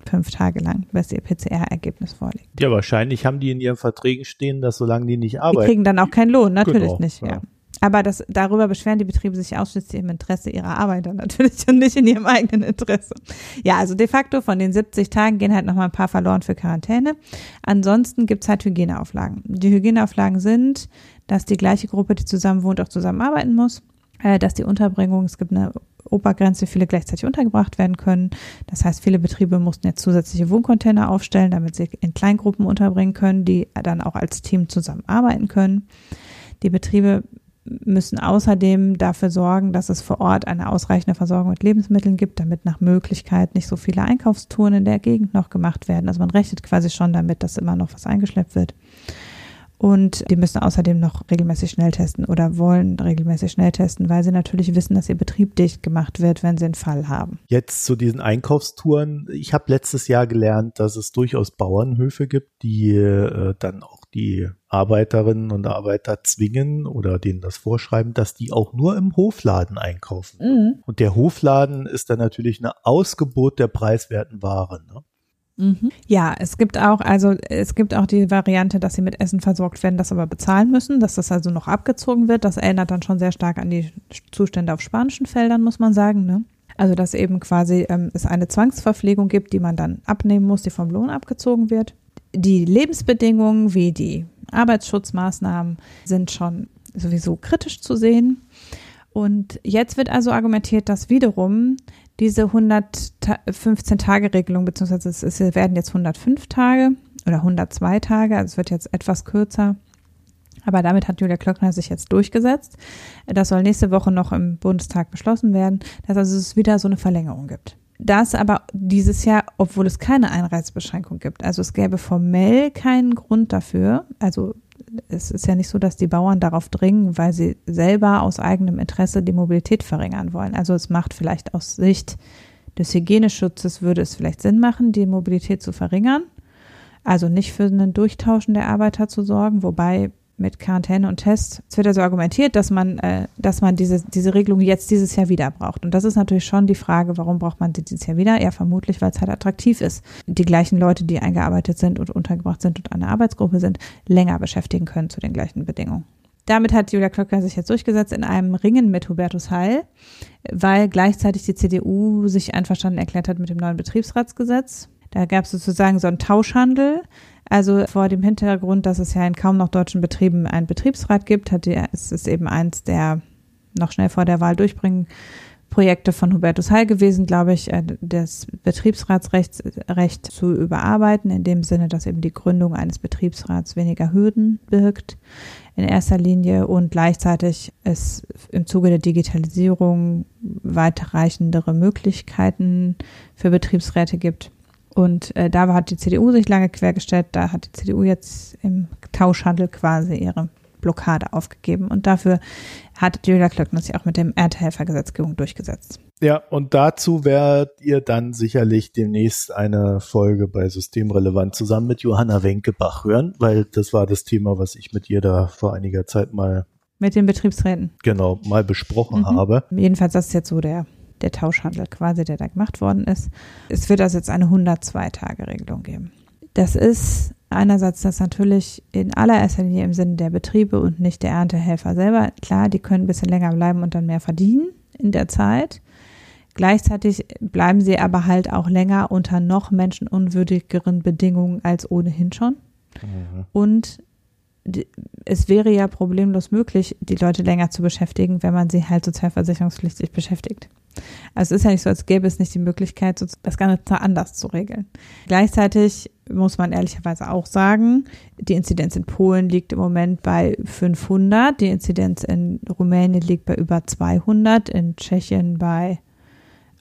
fünf Tage lang, bis ihr PCR-Ergebnis vorliegt. Ja, wahrscheinlich haben die in ihren Verträgen stehen, dass solange die nicht arbeiten. Die kriegen dann auch keinen Lohn, natürlich genau, nicht, ja. ja. Aber das, darüber beschweren die Betriebe sich ausschließlich im Interesse ihrer Arbeiter natürlich und nicht in ihrem eigenen Interesse. Ja, also de facto von den 70 Tagen gehen halt nochmal ein paar verloren für Quarantäne. Ansonsten gibt's halt Hygieneauflagen. Die Hygieneauflagen sind, dass die gleiche Gruppe, die zusammen wohnt, auch zusammenarbeiten muss, äh, dass die Unterbringung, es gibt eine Obergrenze, viele gleichzeitig untergebracht werden können. Das heißt, viele Betriebe mussten jetzt zusätzliche Wohncontainer aufstellen, damit sie in Kleingruppen unterbringen können, die dann auch als Team zusammenarbeiten können. Die Betriebe müssen außerdem dafür sorgen, dass es vor Ort eine ausreichende Versorgung mit Lebensmitteln gibt, damit nach Möglichkeit nicht so viele Einkaufstouren in der Gegend noch gemacht werden. Also man rechnet quasi schon damit, dass immer noch was eingeschleppt wird. Und die müssen außerdem noch regelmäßig schnell testen oder wollen regelmäßig schnell testen, weil sie natürlich wissen, dass ihr Betrieb dicht gemacht wird, wenn sie einen Fall haben. Jetzt zu diesen Einkaufstouren. Ich habe letztes Jahr gelernt, dass es durchaus Bauernhöfe gibt, die äh, dann auch die Arbeiterinnen und Arbeiter zwingen oder denen das vorschreiben, dass die auch nur im Hofladen einkaufen. Mhm. Und der Hofladen ist dann natürlich eine Ausgebot der preiswerten Ware. Ne? Mhm. Ja, es gibt auch, also es gibt auch die Variante, dass sie mit Essen versorgt werden, das aber bezahlen müssen, dass das also noch abgezogen wird. Das erinnert dann schon sehr stark an die Zustände auf spanischen Feldern, muss man sagen. Ne? Also dass eben quasi ähm, es eine Zwangsverpflegung gibt, die man dann abnehmen muss, die vom Lohn abgezogen wird die Lebensbedingungen wie die Arbeitsschutzmaßnahmen sind schon sowieso kritisch zu sehen. Und jetzt wird also argumentiert, dass wiederum diese 115-Tage-Regelung, beziehungsweise es werden jetzt 105 Tage oder 102 Tage, also es wird jetzt etwas kürzer. Aber damit hat Julia Klöckner sich jetzt durchgesetzt. Das soll nächste Woche noch im Bundestag beschlossen werden, dass also es wieder so eine Verlängerung gibt das aber dieses Jahr, obwohl es keine Einreisebeschränkung gibt. Also es gäbe formell keinen Grund dafür. Also es ist ja nicht so, dass die Bauern darauf dringen, weil sie selber aus eigenem Interesse die Mobilität verringern wollen. Also es macht vielleicht aus Sicht des Hygieneschutzes würde es vielleicht Sinn machen, die Mobilität zu verringern. Also nicht für einen Durchtauschen der Arbeiter zu sorgen, wobei mit Quarantäne und Tests. Es wird also argumentiert, dass man, äh, dass man diese, diese Regelung jetzt dieses Jahr wieder braucht. Und das ist natürlich schon die Frage, warum braucht man sie dieses Jahr wieder? Ja, vermutlich, weil es halt attraktiv ist. Die gleichen Leute, die eingearbeitet sind und untergebracht sind und eine Arbeitsgruppe sind, länger beschäftigen können zu den gleichen Bedingungen. Damit hat Julia Klöckner sich jetzt durchgesetzt in einem Ringen mit Hubertus Heil, weil gleichzeitig die CDU sich einverstanden erklärt hat mit dem neuen Betriebsratsgesetz. Da gab es sozusagen so einen Tauschhandel. Also vor dem Hintergrund, dass es ja in kaum noch deutschen Betrieben einen Betriebsrat gibt, hat die, es ist eben eins der noch schnell vor der Wahl durchbringen Projekte von Hubertus Heil gewesen, glaube ich, äh, das Betriebsratsrecht Recht zu überarbeiten, in dem Sinne, dass eben die Gründung eines Betriebsrats weniger Hürden birgt in erster Linie und gleichzeitig es im Zuge der Digitalisierung weiterreichendere Möglichkeiten für Betriebsräte gibt. Und äh, da hat die CDU sich lange quergestellt, da hat die CDU jetzt im Tauschhandel quasi ihre Blockade aufgegeben. Und dafür hat Julia Klöckner sich auch mit dem Erntehelfergesetzgebung durchgesetzt. Ja, und dazu werdet ihr dann sicherlich demnächst eine Folge bei Systemrelevant zusammen mit Johanna Wenkebach hören, weil das war das Thema, was ich mit ihr da vor einiger Zeit mal mit den Betriebsräten. Genau, mal besprochen mhm. habe. Jedenfalls, das ist jetzt so der, der Tauschhandel quasi, der da gemacht worden ist. Es wird also jetzt eine 102-Tage-Regelung geben. Das ist einerseits das natürlich in allererster Linie im Sinne der Betriebe und nicht der Erntehelfer selber. Klar, die können ein bisschen länger bleiben und dann mehr verdienen in der Zeit. Gleichzeitig bleiben sie aber halt auch länger unter noch menschenunwürdigeren Bedingungen als ohnehin schon. Mhm. Und es wäre ja problemlos möglich, die Leute länger zu beschäftigen, wenn man sie halt sozialversicherungspflichtig beschäftigt. Also es ist ja nicht so, als gäbe es nicht die Möglichkeit, das Ganze anders zu regeln. Gleichzeitig muss man ehrlicherweise auch sagen, die Inzidenz in Polen liegt im Moment bei 500, die Inzidenz in Rumänien liegt bei über 200, in Tschechien bei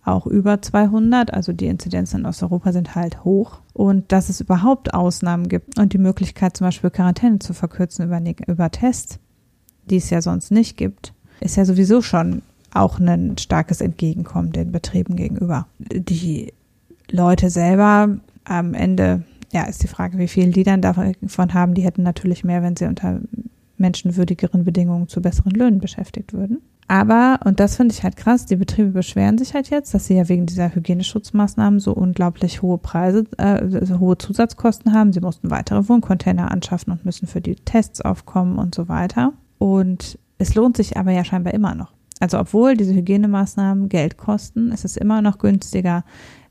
auch über 200. Also die Inzidenzen in Osteuropa sind halt hoch. Und dass es überhaupt Ausnahmen gibt und die Möglichkeit zum Beispiel Quarantäne zu verkürzen über, über Tests, die es ja sonst nicht gibt, ist ja sowieso schon auch ein starkes Entgegenkommen den Betrieben gegenüber. Die Leute selber am Ende, ja, ist die Frage, wie viel die dann davon haben. Die hätten natürlich mehr, wenn sie unter menschenwürdigeren Bedingungen zu besseren Löhnen beschäftigt würden. Aber, und das finde ich halt krass, die Betriebe beschweren sich halt jetzt, dass sie ja wegen dieser Hygieneschutzmaßnahmen so unglaublich hohe Preise, äh, so hohe Zusatzkosten haben. Sie mussten weitere Wohncontainer anschaffen und müssen für die Tests aufkommen und so weiter. Und es lohnt sich aber ja scheinbar immer noch. Also obwohl diese Hygienemaßnahmen Geld kosten, ist es immer noch günstiger,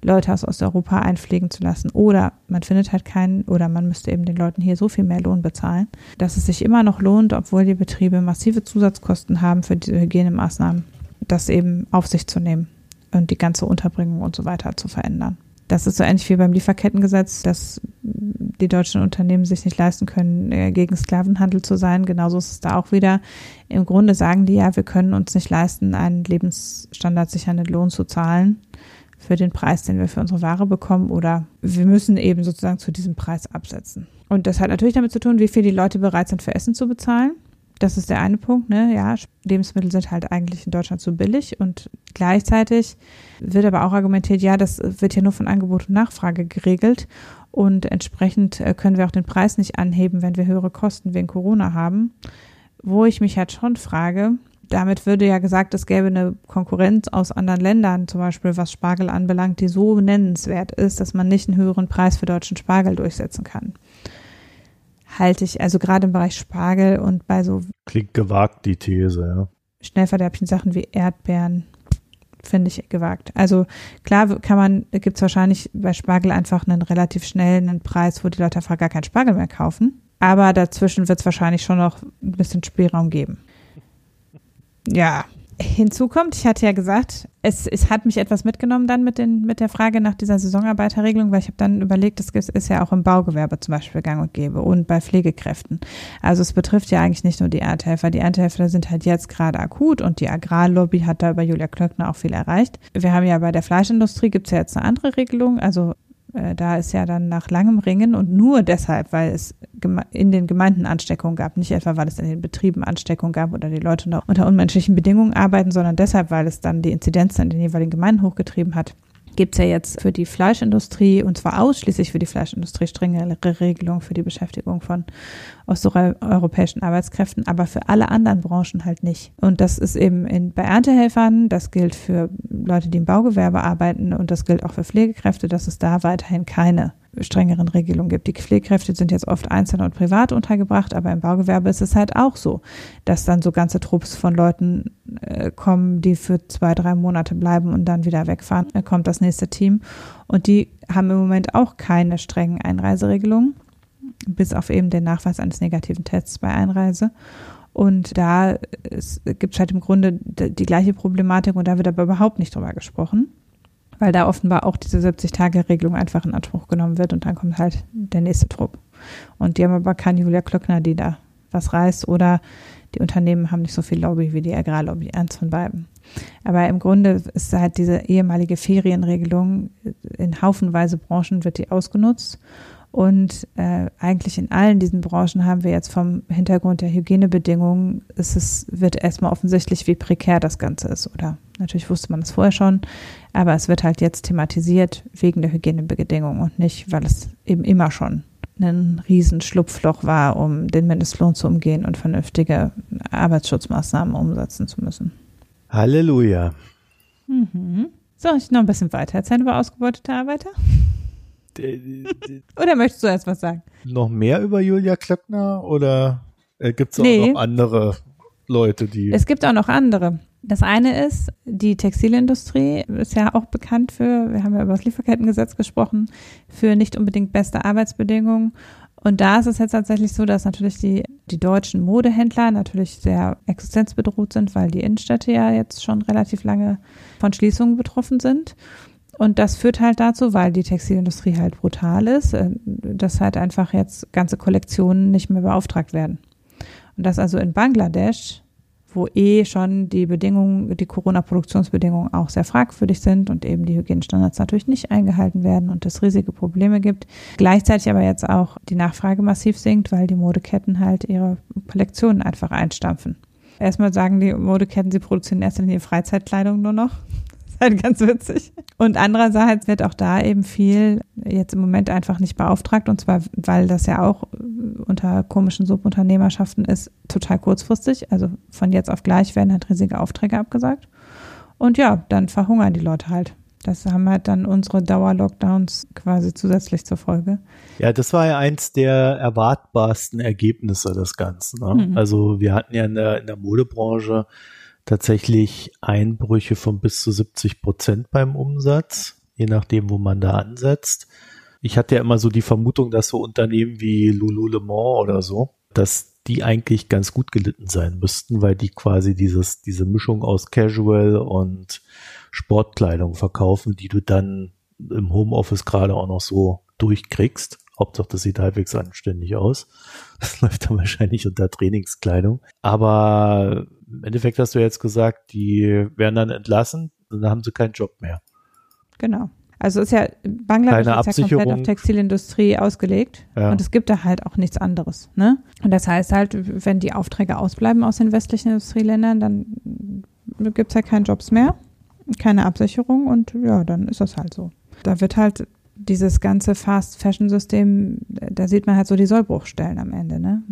Leute aus Osteuropa einfliegen zu lassen. Oder man findet halt keinen, oder man müsste eben den Leuten hier so viel mehr Lohn bezahlen, dass es sich immer noch lohnt, obwohl die Betriebe massive Zusatzkosten haben für diese Hygienemaßnahmen, das eben auf sich zu nehmen und die ganze Unterbringung und so weiter zu verändern. Das ist so ähnlich wie beim Lieferkettengesetz, dass die deutschen Unternehmen sich nicht leisten können, äh, gegen Sklavenhandel zu sein. Genauso ist es da auch wieder. Im Grunde sagen die ja, wir können uns nicht leisten, einen Lebensstandard sichernden Lohn zu zahlen für den Preis, den wir für unsere Ware bekommen oder wir müssen eben sozusagen zu diesem Preis absetzen. Und das hat natürlich damit zu tun, wie viel die Leute bereit sind für Essen zu bezahlen. Das ist der eine Punkt, ne? Ja, Lebensmittel sind halt eigentlich in Deutschland zu billig und gleichzeitig wird aber auch argumentiert, ja, das wird ja nur von Angebot und Nachfrage geregelt und entsprechend äh, können wir auch den Preis nicht anheben, wenn wir höhere Kosten wegen Corona haben. Wo ich mich halt schon frage, damit würde ja gesagt, es gäbe eine Konkurrenz aus anderen Ländern, zum Beispiel was Spargel anbelangt, die so nennenswert ist, dass man nicht einen höheren Preis für deutschen Spargel durchsetzen kann. Halte ich, also gerade im Bereich Spargel und bei so. Klingt gewagt, die These, ja. Schnellverderblichen Sachen wie Erdbeeren, finde ich gewagt. Also klar kann man, gibt es wahrscheinlich bei Spargel einfach einen relativ schnellen Preis, wo die Leute einfach gar keinen Spargel mehr kaufen. Aber dazwischen wird es wahrscheinlich schon noch ein bisschen Spielraum geben ja, hinzu kommt, ich hatte ja gesagt, es, es hat mich etwas mitgenommen dann mit, den, mit der Frage nach dieser Saisonarbeiterregelung, weil ich habe dann überlegt, das ist ja auch im Baugewerbe zum Beispiel gang und gäbe und bei Pflegekräften. Also es betrifft ja eigentlich nicht nur die Erntehelfer. Die Erntehelfer sind halt jetzt gerade akut und die Agrarlobby hat da über Julia Klöckner auch viel erreicht. Wir haben ja bei der Fleischindustrie gibt es ja jetzt eine andere Regelung, also da ist ja dann nach langem Ringen und nur deshalb, weil es in den Gemeinden Ansteckungen gab, nicht etwa, weil es in den Betrieben Ansteckungen gab oder die Leute noch unter unmenschlichen Bedingungen arbeiten, sondern deshalb, weil es dann die Inzidenzen in den jeweiligen Gemeinden hochgetrieben hat gibt es ja jetzt für die Fleischindustrie und zwar ausschließlich für die Fleischindustrie strengere Regelungen für die Beschäftigung von osteuropäischen Arbeitskräften, aber für alle anderen Branchen halt nicht. Und das ist eben in, bei Erntehelfern, das gilt für Leute, die im Baugewerbe arbeiten und das gilt auch für Pflegekräfte, dass es da weiterhin keine strengeren Regelungen gibt. Die Pflegekräfte sind jetzt oft einzeln und privat untergebracht, aber im Baugewerbe ist es halt auch so, dass dann so ganze Trupps von Leuten äh, kommen, die für zwei, drei Monate bleiben und dann wieder wegfahren. Dann kommt das nächste Team und die haben im Moment auch keine strengen Einreiseregelungen, bis auf eben den Nachweis eines negativen Tests bei Einreise. Und da gibt es halt im Grunde die gleiche Problematik und da wird aber überhaupt nicht drüber gesprochen weil da offenbar auch diese 70-Tage-Regelung einfach in Anspruch genommen wird und dann kommt halt der nächste Trupp. Und die haben aber keine Julia Klöckner, die da was reißt oder die Unternehmen haben nicht so viel Lobby wie die Agrarlobby, eins von beiden. Aber im Grunde ist halt diese ehemalige Ferienregelung in haufenweise Branchen wird die ausgenutzt Und äh, eigentlich in allen diesen Branchen haben wir jetzt vom Hintergrund der Hygienebedingungen, ist es, wird erstmal offensichtlich, wie prekär das Ganze ist. Oder natürlich wusste man das vorher schon, aber es wird halt jetzt thematisiert wegen der Hygienebedingungen und nicht, weil es eben immer schon ein Riesenschlupfloch war, um den Mindestlohn zu umgehen und vernünftige Arbeitsschutzmaßnahmen umsetzen zu müssen. Halleluja. Mhm. Soll ich noch ein bisschen weiter erzählen über ausgebeutete Arbeiter? oder möchtest du erst was sagen? Noch mehr über Julia Klöckner oder äh, gibt es auch nee. noch andere Leute, die. Es gibt auch noch andere. Das eine ist, die Textilindustrie ist ja auch bekannt für, wir haben ja über das Lieferkettengesetz gesprochen, für nicht unbedingt beste Arbeitsbedingungen. Und da ist es jetzt tatsächlich so, dass natürlich die, die deutschen Modehändler natürlich sehr existenzbedroht sind, weil die Innenstädte ja jetzt schon relativ lange von Schließungen betroffen sind. Und das führt halt dazu, weil die Textilindustrie halt brutal ist, äh, dass halt einfach jetzt ganze Kollektionen nicht mehr beauftragt werden. Und das also in Bangladesch wo eh schon die Bedingungen, die Corona-Produktionsbedingungen auch sehr fragwürdig sind und eben die Hygienestandards natürlich nicht eingehalten werden und es riesige Probleme gibt. Gleichzeitig aber jetzt auch die Nachfrage massiv sinkt, weil die Modeketten halt ihre Kollektionen einfach einstampfen. Erstmal sagen die Modeketten, sie produzieren erst in Linie Freizeitkleidung nur noch halt ganz witzig. Und andererseits wird auch da eben viel jetzt im Moment einfach nicht beauftragt und zwar, weil das ja auch unter komischen Subunternehmerschaften ist, total kurzfristig. Also von jetzt auf gleich werden halt riesige Aufträge abgesagt. Und ja, dann verhungern die Leute halt. Das haben halt dann unsere Dauerlockdowns quasi zusätzlich zur Folge. Ja, das war ja eins der erwartbarsten Ergebnisse des Ganzen. Ne? Mhm. Also wir hatten ja in der, in der Modebranche tatsächlich Einbrüche von bis zu 70 Prozent beim Umsatz, je nachdem, wo man da ansetzt. Ich hatte ja immer so die Vermutung, dass so Unternehmen wie Lululemon oder so, dass die eigentlich ganz gut gelitten sein müssten, weil die quasi dieses, diese Mischung aus Casual und Sportkleidung verkaufen, die du dann im Homeoffice gerade auch noch so durchkriegst. Hauptsache, das sieht halbwegs anständig aus. Das läuft dann wahrscheinlich unter Trainingskleidung. Aber im Endeffekt hast du jetzt gesagt, die werden dann entlassen und dann haben sie keinen Job mehr. Genau. Also ist ja Bangladesch ist ja komplett auf Textilindustrie ausgelegt ja. und es gibt da halt auch nichts anderes. Ne? Und das heißt halt, wenn die Aufträge ausbleiben aus den westlichen Industrieländern, dann gibt es halt keine Jobs mehr, keine Absicherung und ja, dann ist das halt so. Da wird halt dieses ganze Fast-Fashion-System, da sieht man halt so die Sollbruchstellen am Ende. Ne?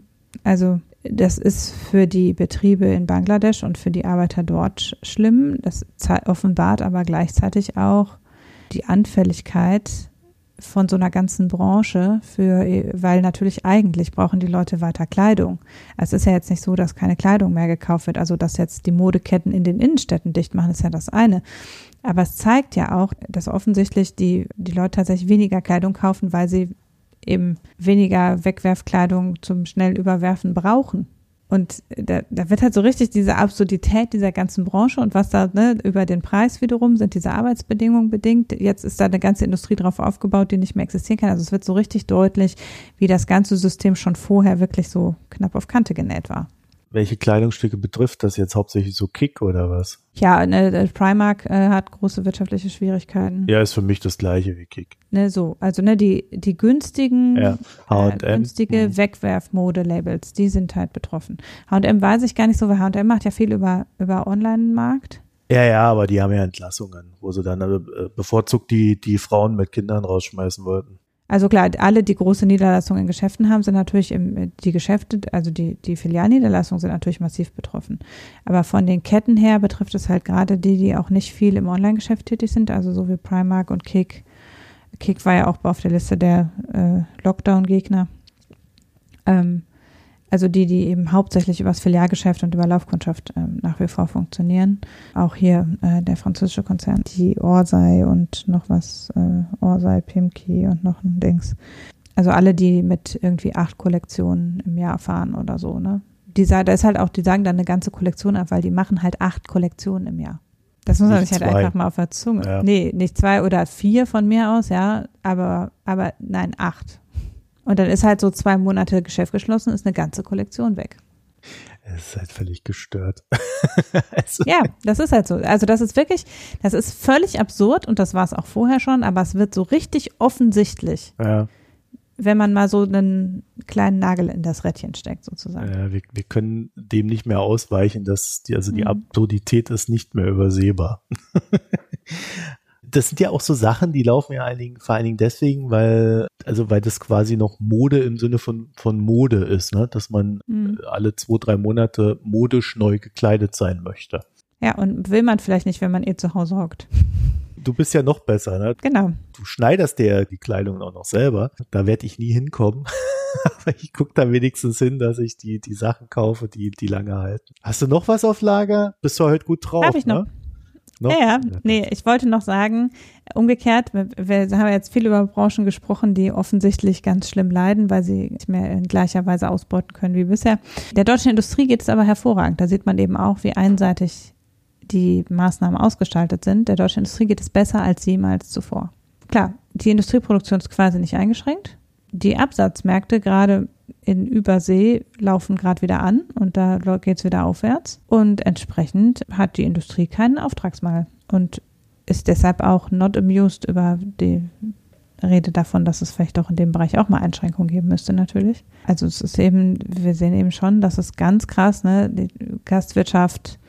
Also das ist für die Betriebe in Bangladesch und für die Arbeiter dort schlimm. Das offenbart aber gleichzeitig auch die Anfälligkeit von so einer ganzen Branche für, weil natürlich eigentlich brauchen die Leute weiter Kleidung. Es ist ja jetzt nicht so, dass keine Kleidung mehr gekauft wird. Also, dass jetzt die Modeketten in den Innenstädten dicht machen, ist ja das eine. Aber es zeigt ja auch, dass offensichtlich die, die Leute tatsächlich weniger Kleidung kaufen, weil sie eben weniger Wegwerfkleidung zum schnell Überwerfen brauchen. Und da, da wird halt so richtig diese Absurdität dieser ganzen Branche und was da ne, über den Preis wiederum sind diese Arbeitsbedingungen bedingt. Jetzt ist da eine ganze Industrie drauf aufgebaut, die nicht mehr existieren kann. Also es wird so richtig deutlich, wie das ganze System schon vorher wirklich so knapp auf Kante genäht war. Welche Kleidungsstücke betrifft das jetzt hauptsächlich so Kick oder was? Ja, ne, Primark äh, hat große wirtschaftliche Schwierigkeiten. Ja, ist für mich das gleiche wie Kick. Ne, so, also ne, die die günstigen, ja. Äh, günstige mhm. Wegwerfmode-Labels, die sind halt betroffen. H&M weiß ich gar nicht so, weil H&M macht ja viel über über Online-Markt. Ja, ja, aber die haben ja Entlassungen, wo sie dann äh, bevorzugt die die Frauen mit Kindern rausschmeißen wollten. Also klar, alle, die große Niederlassungen in Geschäften haben, sind natürlich im, die Geschäfte, also die, die Filialniederlassungen sind natürlich massiv betroffen. Aber von den Ketten her betrifft es halt gerade die, die auch nicht viel im Online-Geschäft tätig sind, also so wie Primark und Kick. Kick war ja auch auf der Liste der äh, Lockdown-Gegner. Ähm, also die, die eben hauptsächlich über das Filialgeschäft und über Laufkundschaft ähm, nach wie vor funktionieren. Auch hier äh, der französische Konzern, die Orsay und noch was, äh, Orsay, Pimki und noch ein Dings. Also alle, die mit irgendwie acht Kollektionen im Jahr fahren oder so, ne? Die sagen, da ist halt auch, die sagen dann eine ganze Kollektion ab, weil die machen halt acht Kollektionen im Jahr. Das muss man sich halt einfach mal auf der Zunge. Ja. Nee, nicht zwei oder vier von mir aus, ja, aber, aber nein, acht. Und dann ist halt so zwei Monate Geschäft geschlossen, ist eine ganze Kollektion weg. Es ist halt völlig gestört. also. Ja, das ist halt so. Also das ist wirklich, das ist völlig absurd und das war es auch vorher schon, aber es wird so richtig offensichtlich. Ja. wenn man mal so einen kleinen Nagel in das Rädchen steckt, sozusagen. Ja, wir, wir können dem nicht mehr ausweichen, dass die, also die mhm. Absurdität ist nicht mehr übersehbar. das sind ja auch so Sachen, die laufen ja einigen, vor allen Dingen deswegen, weil, also weil das quasi noch Mode im Sinne von, von Mode ist, ne? dass man mhm. alle zwei, drei Monate modisch neu gekleidet sein möchte. Ja, und will man vielleicht nicht, wenn man eh zu Hause hockt. Du bist ja noch besser, ne? Genau. Du schneiderst dir die Kleidung auch noch selber. Da werde ich nie hinkommen. Aber ich gucke da wenigstens hin, dass ich die, die Sachen kaufe, die, die lange halten. Hast du noch was auf Lager? Bist du heute gut drauf? Hab ich. Ne? Noch? Ja, ja, nee, ich wollte noch sagen, umgekehrt, wir, wir haben jetzt viel über Branchen gesprochen, die offensichtlich ganz schlimm leiden, weil sie nicht mehr in gleicher Weise ausbeuten können wie bisher. Der deutschen Industrie geht es aber hervorragend. Da sieht man eben auch, wie einseitig die Maßnahmen ausgestaltet sind. Der deutschen Industrie geht es besser als jemals zuvor. Klar, die Industrieproduktion ist quasi nicht eingeschränkt. Die Absatzmärkte, gerade in Übersee, laufen gerade wieder an und da geht es wieder aufwärts. Und entsprechend hat die Industrie keinen Auftragsmangel und ist deshalb auch not amused über die Rede davon, dass es vielleicht auch in dem Bereich auch mal Einschränkungen geben müsste, natürlich. Also es ist eben, wir sehen eben schon, dass es ganz krass, ne, die Gastwirtschaft,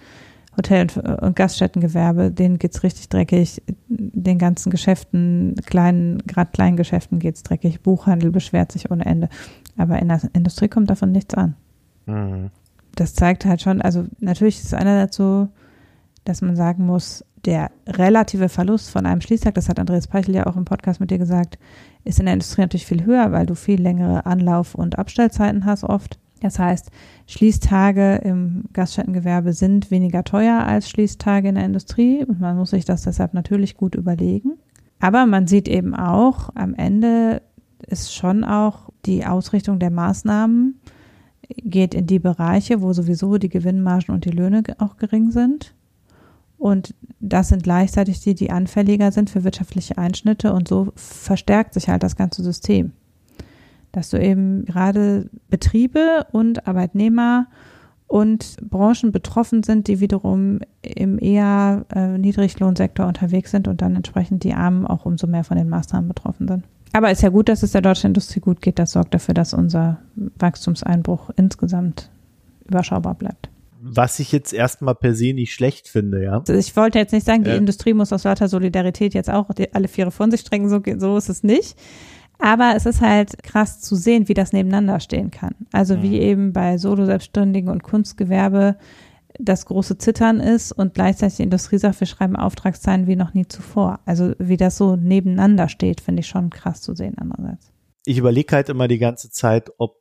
Hotel- und Gaststättengewerbe, denen geht's richtig dreckig. Den ganzen Geschäften, kleinen, gerade kleinen Geschäften geht's dreckig. Buchhandel beschwert sich ohne Ende. Aber in der Industrie kommt davon nichts an. Mhm. Das zeigt halt schon, also natürlich ist einer dazu, dass man sagen muss, der relative Verlust von einem Schließtag, das hat Andreas Peichel ja auch im Podcast mit dir gesagt, ist in der Industrie natürlich viel höher, weil du viel längere Anlauf- und Abstellzeiten hast oft. Das heißt, Schließtage im Gaststättengewerbe sind weniger teuer als Schließtage in der Industrie und man muss sich das deshalb natürlich gut überlegen. Aber man sieht eben auch, am Ende ist schon auch die Ausrichtung der Maßnahmen geht in die Bereiche, wo sowieso die Gewinnmargen und die Löhne auch gering sind. Und das sind gleichzeitig die, die anfälliger sind für wirtschaftliche Einschnitte und so verstärkt sich halt das ganze System dass du eben gerade Betriebe und Arbeitnehmer und Branchen betroffen sind, die wiederum im eher äh, Niedriglohnsektor unterwegs sind und dann entsprechend die Armen auch umso mehr von den Maßnahmen betroffen sind. Aber ist ja gut, dass es der deutschen Industrie gut geht. Das sorgt dafür, dass unser Wachstumseinbruch insgesamt überschaubar bleibt. Was ich jetzt erstmal per se nicht schlecht finde, ja. Also ich wollte jetzt nicht sagen, die äh. Industrie muss aus lauter Solidarität jetzt auch alle Viere von sich strengen, so, so ist es nicht. Aber es ist halt krass zu sehen, wie das nebeneinander stehen kann. Also mhm. wie eben bei Solo-Selbstständigen und Kunstgewerbe das große Zittern ist und gleichzeitig die Industrie sagt, wir schreiben Auftragszahlen wie noch nie zuvor. Also wie das so nebeneinander steht, finde ich schon krass zu sehen andererseits. Ich überlege halt immer die ganze Zeit, ob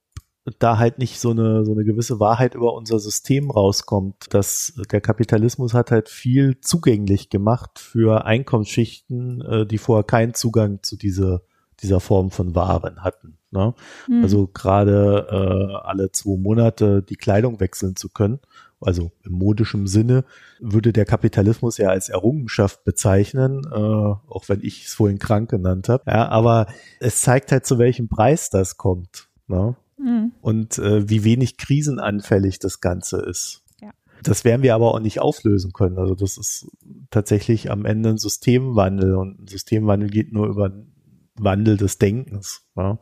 da halt nicht so eine, so eine gewisse Wahrheit über unser System rauskommt. Dass der Kapitalismus hat halt viel zugänglich gemacht für Einkommensschichten, äh, die vorher keinen Zugang zu dieser dieser Form von Waren hatten. Ne? Mhm. Also gerade äh, alle zwei Monate die Kleidung wechseln zu können, also im modischen Sinne, würde der Kapitalismus ja als Errungenschaft bezeichnen, äh, auch wenn ich es vorhin krank genannt habe. Ja, aber es zeigt halt, zu welchem Preis das kommt. Ne? Mhm. Und äh, wie wenig krisenanfällig das Ganze ist. Das werden wir aber auch nicht auflösen können. Also das ist tatsächlich am Ende ein Systemwandel und ein Systemwandel geht nur über Wandel des Denkens. Ja.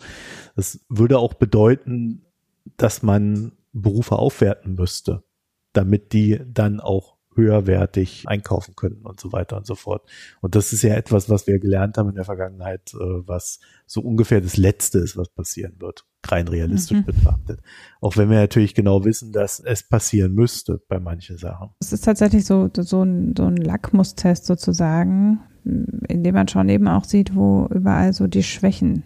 Das würde auch bedeuten, dass man Berufe aufwerten müsste, damit die dann auch höherwertig einkaufen können und so weiter und so fort. Und das ist ja etwas, was wir gelernt haben in der Vergangenheit, äh, was so ungefähr das Letzte ist, was passieren wird, rein realistisch mhm. betrachtet. Auch wenn wir natürlich genau wissen, dass es passieren müsste bei manchen Sachen. Es ist tatsächlich so, so ein, so ein Lackmustest sozusagen, indem man schon eben auch sieht, wo überall so die Schwächen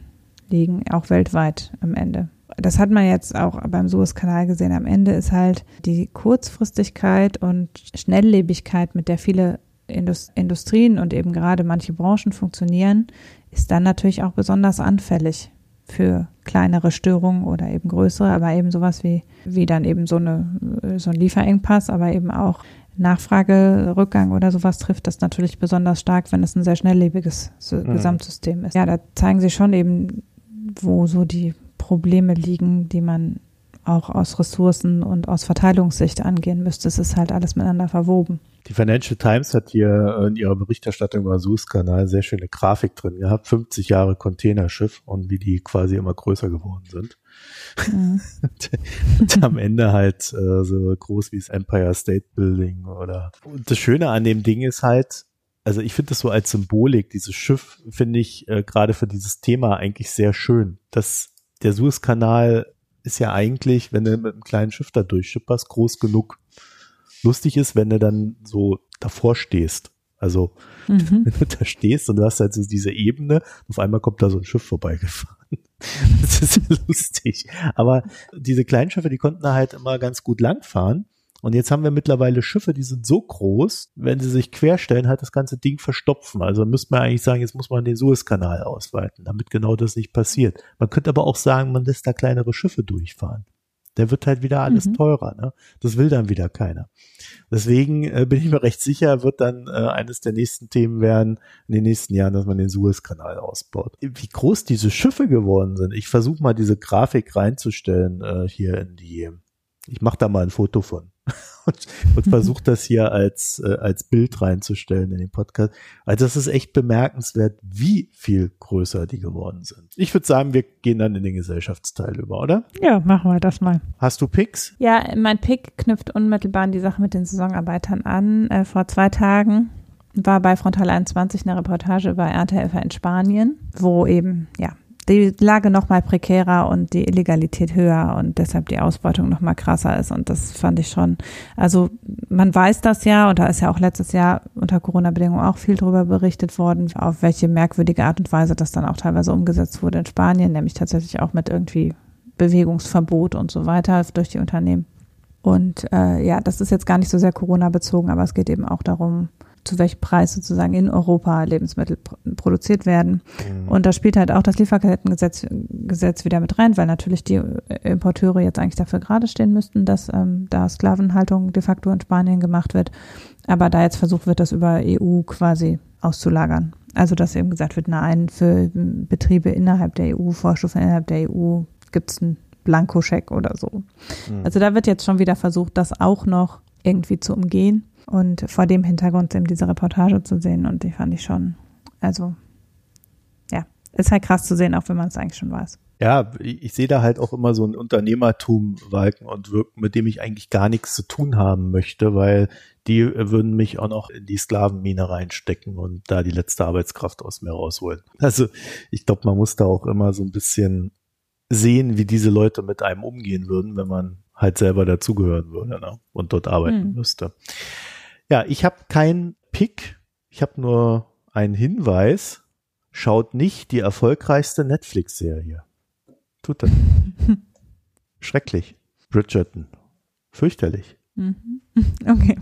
liegen, auch weltweit am Ende. Das hat man jetzt auch beim Suezkanal gesehen. Am Ende ist halt die Kurzfristigkeit und Schnelllebigkeit, mit der viele Industrien und eben gerade manche Branchen funktionieren, ist dann natürlich auch besonders anfällig für kleinere Störungen oder eben größere, aber eben sowas wie, wie dann eben so eine, so ein Lieferengpass, aber eben auch Nachfragerückgang oder sowas trifft das natürlich besonders stark, wenn es ein sehr schnelllebiges mhm. Gesamtsystem ist. Ja, da zeigen sie schon eben, wo so die Probleme liegen, die man auch aus Ressourcen und aus Verteilungssicht angehen müsste. Es ist halt alles miteinander verwoben. Die Financial Times hat hier in ihrer Berichterstattung über Suezkanal sehr schöne Grafik drin gehabt. 50 Jahre Containerschiff und wie die quasi immer größer geworden sind. Mhm. und am Ende halt äh, so groß wie das Empire State Building oder. Und das Schöne an dem Ding ist halt, also ich finde das so als Symbolik, dieses Schiff finde ich äh, gerade für dieses Thema eigentlich sehr schön. dass der Suezkanal ist ja eigentlich, wenn du mit einem kleinen Schiff da durchschipperst, groß genug. Lustig ist, wenn du dann so davor stehst. Also, mhm. wenn du da stehst und du hast halt so diese Ebene, auf einmal kommt da so ein Schiff vorbeigefahren. Das ist lustig. Aber diese kleinen Schiffe, die konnten da halt immer ganz gut langfahren. Und jetzt haben wir mittlerweile Schiffe, die sind so groß, wenn sie sich querstellen, halt das ganze Ding verstopfen. Also müsste man eigentlich sagen, jetzt muss man den Suezkanal ausweiten, damit genau das nicht passiert. Man könnte aber auch sagen, man lässt da kleinere Schiffe durchfahren. Der wird halt wieder alles mhm. teurer. Ne? Das will dann wieder keiner. Deswegen äh, bin ich mir recht sicher, wird dann äh, eines der nächsten Themen werden in den nächsten Jahren, dass man den Suezkanal ausbaut. Wie groß diese Schiffe geworden sind. Ich versuche mal diese Grafik reinzustellen äh, hier in die. Ich mache da mal ein Foto von und, und versucht das hier als, äh, als Bild reinzustellen in den Podcast. Also das ist echt bemerkenswert, wie viel größer die geworden sind. Ich würde sagen, wir gehen dann in den Gesellschaftsteil über, oder? Ja, machen wir das mal. Hast du Picks? Ja, mein Pick knüpft unmittelbar an die Sache mit den Saisonarbeitern an. Äh, vor zwei Tagen war bei Frontal 21 eine Reportage über Erntehelfer in Spanien, wo eben, ja, die Lage noch mal prekärer und die Illegalität höher und deshalb die Ausbeutung noch mal krasser ist und das fand ich schon, also man weiß das ja und da ist ja auch letztes Jahr unter Corona-Bedingungen auch viel drüber berichtet worden, auf welche merkwürdige Art und Weise das dann auch teilweise umgesetzt wurde in Spanien, nämlich tatsächlich auch mit irgendwie Bewegungsverbot und so weiter durch die Unternehmen. Und äh, ja, das ist jetzt gar nicht so sehr Corona bezogen, aber es geht eben auch darum, zu welchem Preis sozusagen in Europa Lebensmittel produziert werden. Mhm. Und da spielt halt auch das Lieferkettengesetz Gesetz wieder mit rein, weil natürlich die Importeure jetzt eigentlich dafür gerade stehen müssten, dass ähm, da Sklavenhaltung de facto in Spanien gemacht wird. Aber da jetzt versucht wird, das über EU quasi auszulagern. Also dass eben gesagt wird, nein, für Betriebe innerhalb der EU, Vorstufen innerhalb der EU gibt es einen Blankoscheck oder so. Mhm. Also da wird jetzt schon wieder versucht, das auch noch irgendwie zu umgehen. Und vor dem Hintergrund eben diese Reportage zu sehen und die fand ich schon, also ja, ist halt krass zu sehen, auch wenn man es eigentlich schon weiß. Ja, ich, sehe da halt auch immer so ein Unternehmertum walken und wirken, mit dem ich eigentlich gar nichts zu tun haben möchte, weil die würden mich auch noch in die Sklavenmine reinstecken und da die letzte Arbeitskraft aus mir rausholen. Also ich glaube, man muss da auch immer so ein bisschen sehen, wie diese Leute mit einem umgehen würden, wenn man halt selber dazugehören würde ne? und dort arbeiten hm. müsste. Ja, ich habe keinen Pick. Ich habe nur einen Hinweis. Schaut nicht die erfolgreichste Netflix-Serie. Tut das. Schrecklich. Bridgerton. Fürchterlich. Mhm. Okay.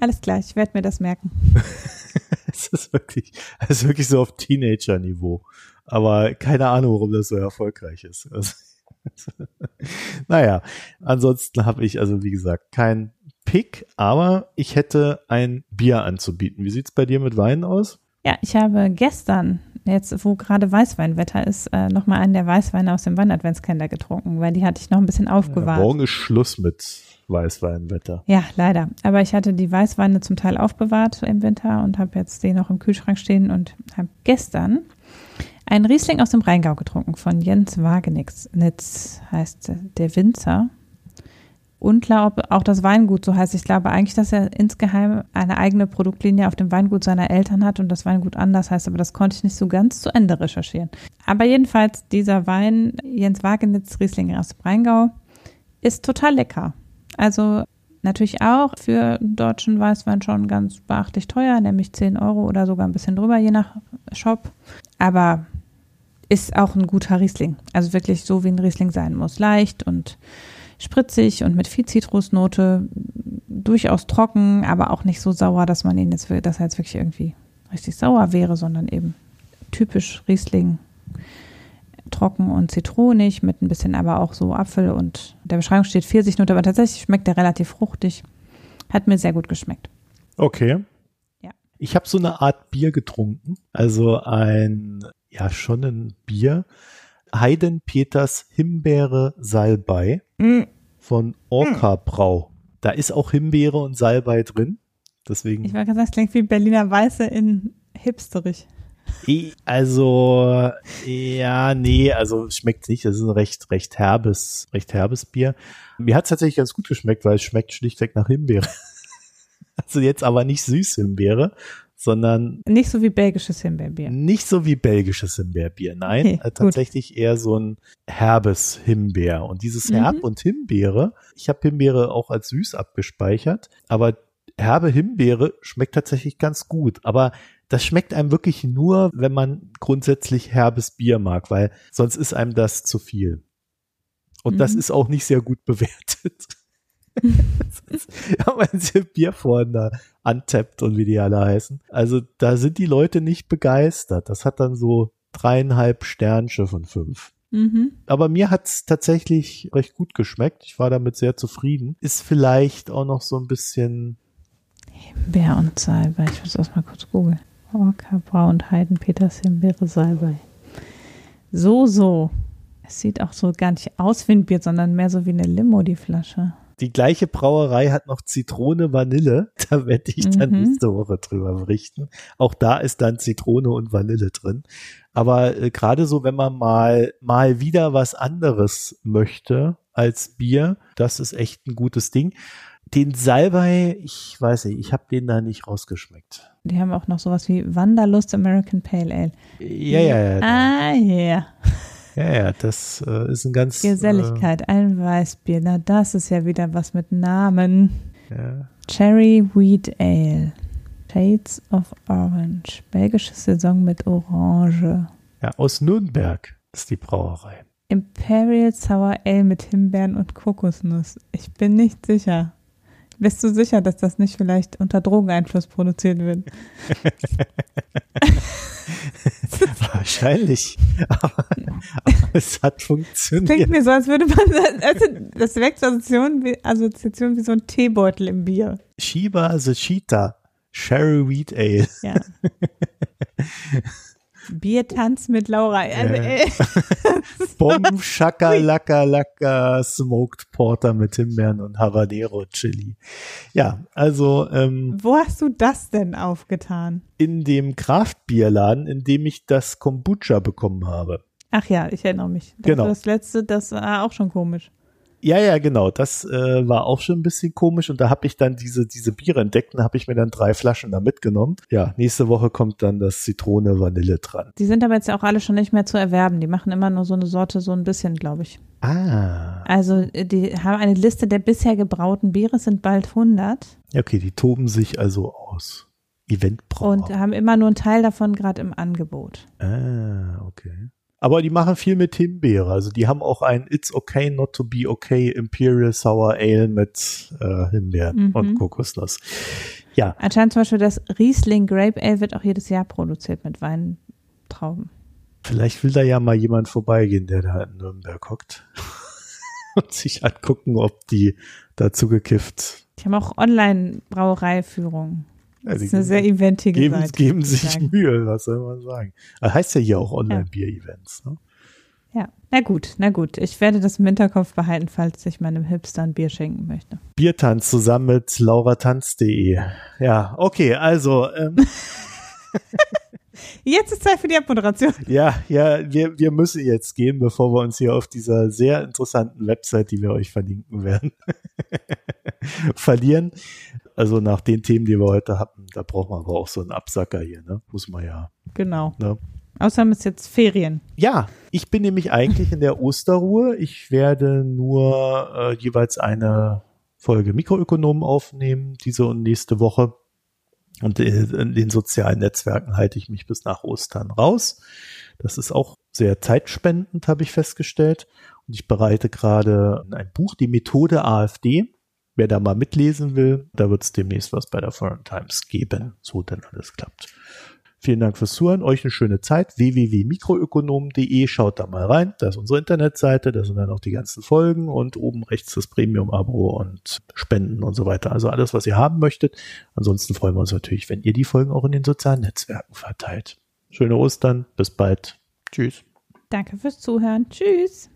Alles klar, ich werde mir das merken. es ist wirklich, es ist wirklich so auf Teenager-Niveau. Aber keine Ahnung, warum das so erfolgreich ist. Also, naja, ansonsten habe ich also, wie gesagt, kein Pick, aber ich hätte ein Bier anzubieten. Wie sieht's bei dir mit Wein aus? Ja, ich habe gestern, jetzt wo gerade Weißweinwetter ist, äh, nochmal einen der Weißweine aus dem Weinadventskalender getrunken, weil die hatte ich noch ein bisschen aufgewahrt. Ja, morgen ist Schluss mit Weißweinwetter. Ja, leider. Aber ich hatte die Weißweine zum Teil aufbewahrt im Winter und habe jetzt den noch im Kühlschrank stehen und habe gestern einen Riesling aus dem Rheingau getrunken von Jens Wagenitz, heißt der Winzer unklar, ob auch das Weingut so heißt. Ich glaube eigentlich, dass er insgeheim eine eigene Produktlinie auf dem Weingut seiner Eltern hat und das Weingut anders heißt, aber das konnte ich nicht so ganz zu Ende recherchieren. Aber jedenfalls, dieser Wein, Jens Wagenitz Riesling aus dem Rheingau, ist total lecker. Also natürlich auch für deutschen Weißwein schon ganz beachtlich teuer, nämlich 10 Euro oder sogar ein bisschen drüber, je nach Shop. Aber ist auch ein guter Riesling. Also wirklich so, wie ein Riesling sein muss. Leicht und spritzig und mit viel Zitrusnote, durchaus trocken, aber auch nicht so sauer, dass man ihn jetzt, dass er jetzt wirklich irgendwie richtig sauer wäre, sondern eben typisch Riesling trocken und zitronig, mit ein bisschen aber auch so Apfel und der Beschreibung steht Pfirsichnote, aber tatsächlich schmeckt der relativ fruchtig. Hat mir sehr gut geschmeckt. Okay. Ja. Ich habe so eine Art Bier getrunken, also ein, ja, schon ein Bier. Heiden Peters Himbeere Salbei mm. von Orca Brau. Da ist auch Himbeere und Salbei drin. Deswegen. Ich gerade sagen, es klingt wie Berliner Weiße in hipsterig. Also, ja, nee, also schmeckt nicht. Das ist ein recht, recht herbes, recht herbes Bier. Mir hat es tatsächlich ganz gut geschmeckt, weil es schmeckt schlichtweg nach Himbeere. Also jetzt aber nicht süß Himbeere, sondern. Nicht so wie belgisches Himbeerbier. Nicht so wie belgisches Himbeerbier, nein. Okay, äh, tatsächlich eher so ein herbes Himbeer. Und dieses mhm. Herb und Himbeere, ich habe Himbeere auch als süß abgespeichert, aber herbe Himbeere schmeckt tatsächlich ganz gut. Aber das schmeckt einem wirklich nur, wenn man grundsätzlich herbes Bier mag, weil sonst ist einem das zu viel. Und mhm. das ist auch nicht sehr gut bewertet. ja, wenn sie Antappt und wie die alle heißen. Also da sind die Leute nicht begeistert. Das hat dann so dreieinhalb Sternsche von fünf. Mhm. Aber mir hat's tatsächlich recht gut geschmeckt. Ich war damit sehr zufrieden. Ist vielleicht auch noch so ein bisschen Himbeer und Salbei. Ich muss das mal kurz googeln. Orca, Braun, Heiden, Peters, Himbeere, Salbei. So, so. Es sieht auch so gar nicht aus wie ein Bier, sondern mehr so wie eine Limo, die Flasche. Die gleiche Brauerei hat noch Zitrone, Vanille. Da werde ich dann mhm. nächste Woche drüber berichten. Auch da ist dann Zitrone und Vanille drin. Aber äh, gerade so, wenn man mal, mal wieder was anderes möchte als Bier, das ist echt ein gutes Ding. Den Salbei, ich weiß nicht, ich habe den da nicht rausgeschmeckt. Die haben auch noch sowas wie Wanderlust American Pale Ale. Ja, ja, ja. Ah, ja. Ja, ja, das äh, ist ein ganz. Geselligkeit, äh, ein Weißbier. Na, das ist ja wieder was mit Namen. Ja. Cherry Wheat Ale. Shades of Orange. Belgische Saison mit Orange. Ja, aus Nürnberg ist die Brauerei. Imperial Sour Ale mit Himbeeren und Kokosnuss. Ich bin nicht sicher. Bist du sicher, dass das nicht vielleicht unter Drogeneinfluss produziert wird? Wahrscheinlich. Aber, aber, es hat funktioniert. Klingt mir so, als würde man, also das weckt Assoziationen wie, Assoziation wie so ein Teebeutel im Bier. Shiba the Cheetah. Sherry Wheat Ale. Ja. Biertanz mit Laura. Also, äh. Bomb, Shakalaka, Laka, Smoked Porter mit Himbeeren und Habanero Chili. Ja, also. Ähm, Wo hast du das denn aufgetan? In dem Kraftbierladen, in dem ich das Kombucha bekommen habe. Ach ja, ich erinnere mich. Das genau. Das letzte, das war auch schon komisch. Ja, ja, genau. Das äh, war auch schon ein bisschen komisch und da habe ich dann diese diese Biere entdeckt und habe ich mir dann drei Flaschen da mitgenommen. Ja, nächste Woche kommt dann das Zitrone Vanille dran. Die sind aber jetzt ja auch alle schon nicht mehr zu erwerben. Die machen immer nur so eine Sorte, so ein bisschen, glaube ich. Ah. Also die haben eine Liste der bisher gebrauten Biere, sind bald 100. Ja, okay, die toben sich also aus. Eventbrauer. Und haben immer nur einen Teil davon gerade im Angebot. Ah, okay. Aber die machen viel mit Himbeere. Also die haben auch ein It's Okay Not to Be Okay Imperial Sour Ale mit äh, Himbeeren mhm. und Kokosnuss. Ja. Anscheinend zum Beispiel das Riesling Grape Ale wird auch jedes Jahr produziert mit Weintrauben. Vielleicht will da ja mal jemand vorbeigehen, der da in Nürnberg hockt und sich angucken, ob die dazu gekifft. Die haben auch Online-Brauereiführung. Das also ist eine sehr eventige geben, Seite. Geben sich Mühe, was soll man sagen. Das heißt ja hier auch Online-Bier-Events. Ne? Ja, na gut, na gut. Ich werde das im Hinterkopf behalten, falls ich meinem Hipster ein Bier schenken möchte. Biertanz zusammen mit lauratanz.de. Ja, okay, also. Ähm. Jetzt ist Zeit für die Abmoderation. Ja, ja, wir, wir müssen jetzt gehen, bevor wir uns hier auf dieser sehr interessanten Website, die wir euch verlinken werden, verlieren. Also nach den Themen, die wir heute hatten, da braucht man aber auch so einen Absacker hier, ne? Muss man ja. Genau. Ne? Außerdem ist jetzt Ferien. Ja, ich bin nämlich eigentlich in der Osterruhe. Ich werde nur äh, jeweils eine Folge Mikroökonomen aufnehmen, diese und nächste Woche. Und in den sozialen Netzwerken halte ich mich bis nach Ostern raus. Das ist auch sehr zeitspendend, habe ich festgestellt. Und ich bereite gerade ein Buch, die Methode AfD. Wer da mal mitlesen will, da wird es demnächst was bei der Foreign Times geben, so denn alles klappt. Vielen Dank fürs Zuhören, euch eine schöne Zeit. www.mikroökonom.de, schaut da mal rein. Da ist unsere Internetseite, da sind dann auch die ganzen Folgen und oben rechts das Premium-Abo und Spenden und so weiter. Also alles, was ihr haben möchtet. Ansonsten freuen wir uns natürlich, wenn ihr die Folgen auch in den sozialen Netzwerken verteilt. Schöne Ostern, bis bald. Tschüss. Danke fürs Zuhören. Tschüss.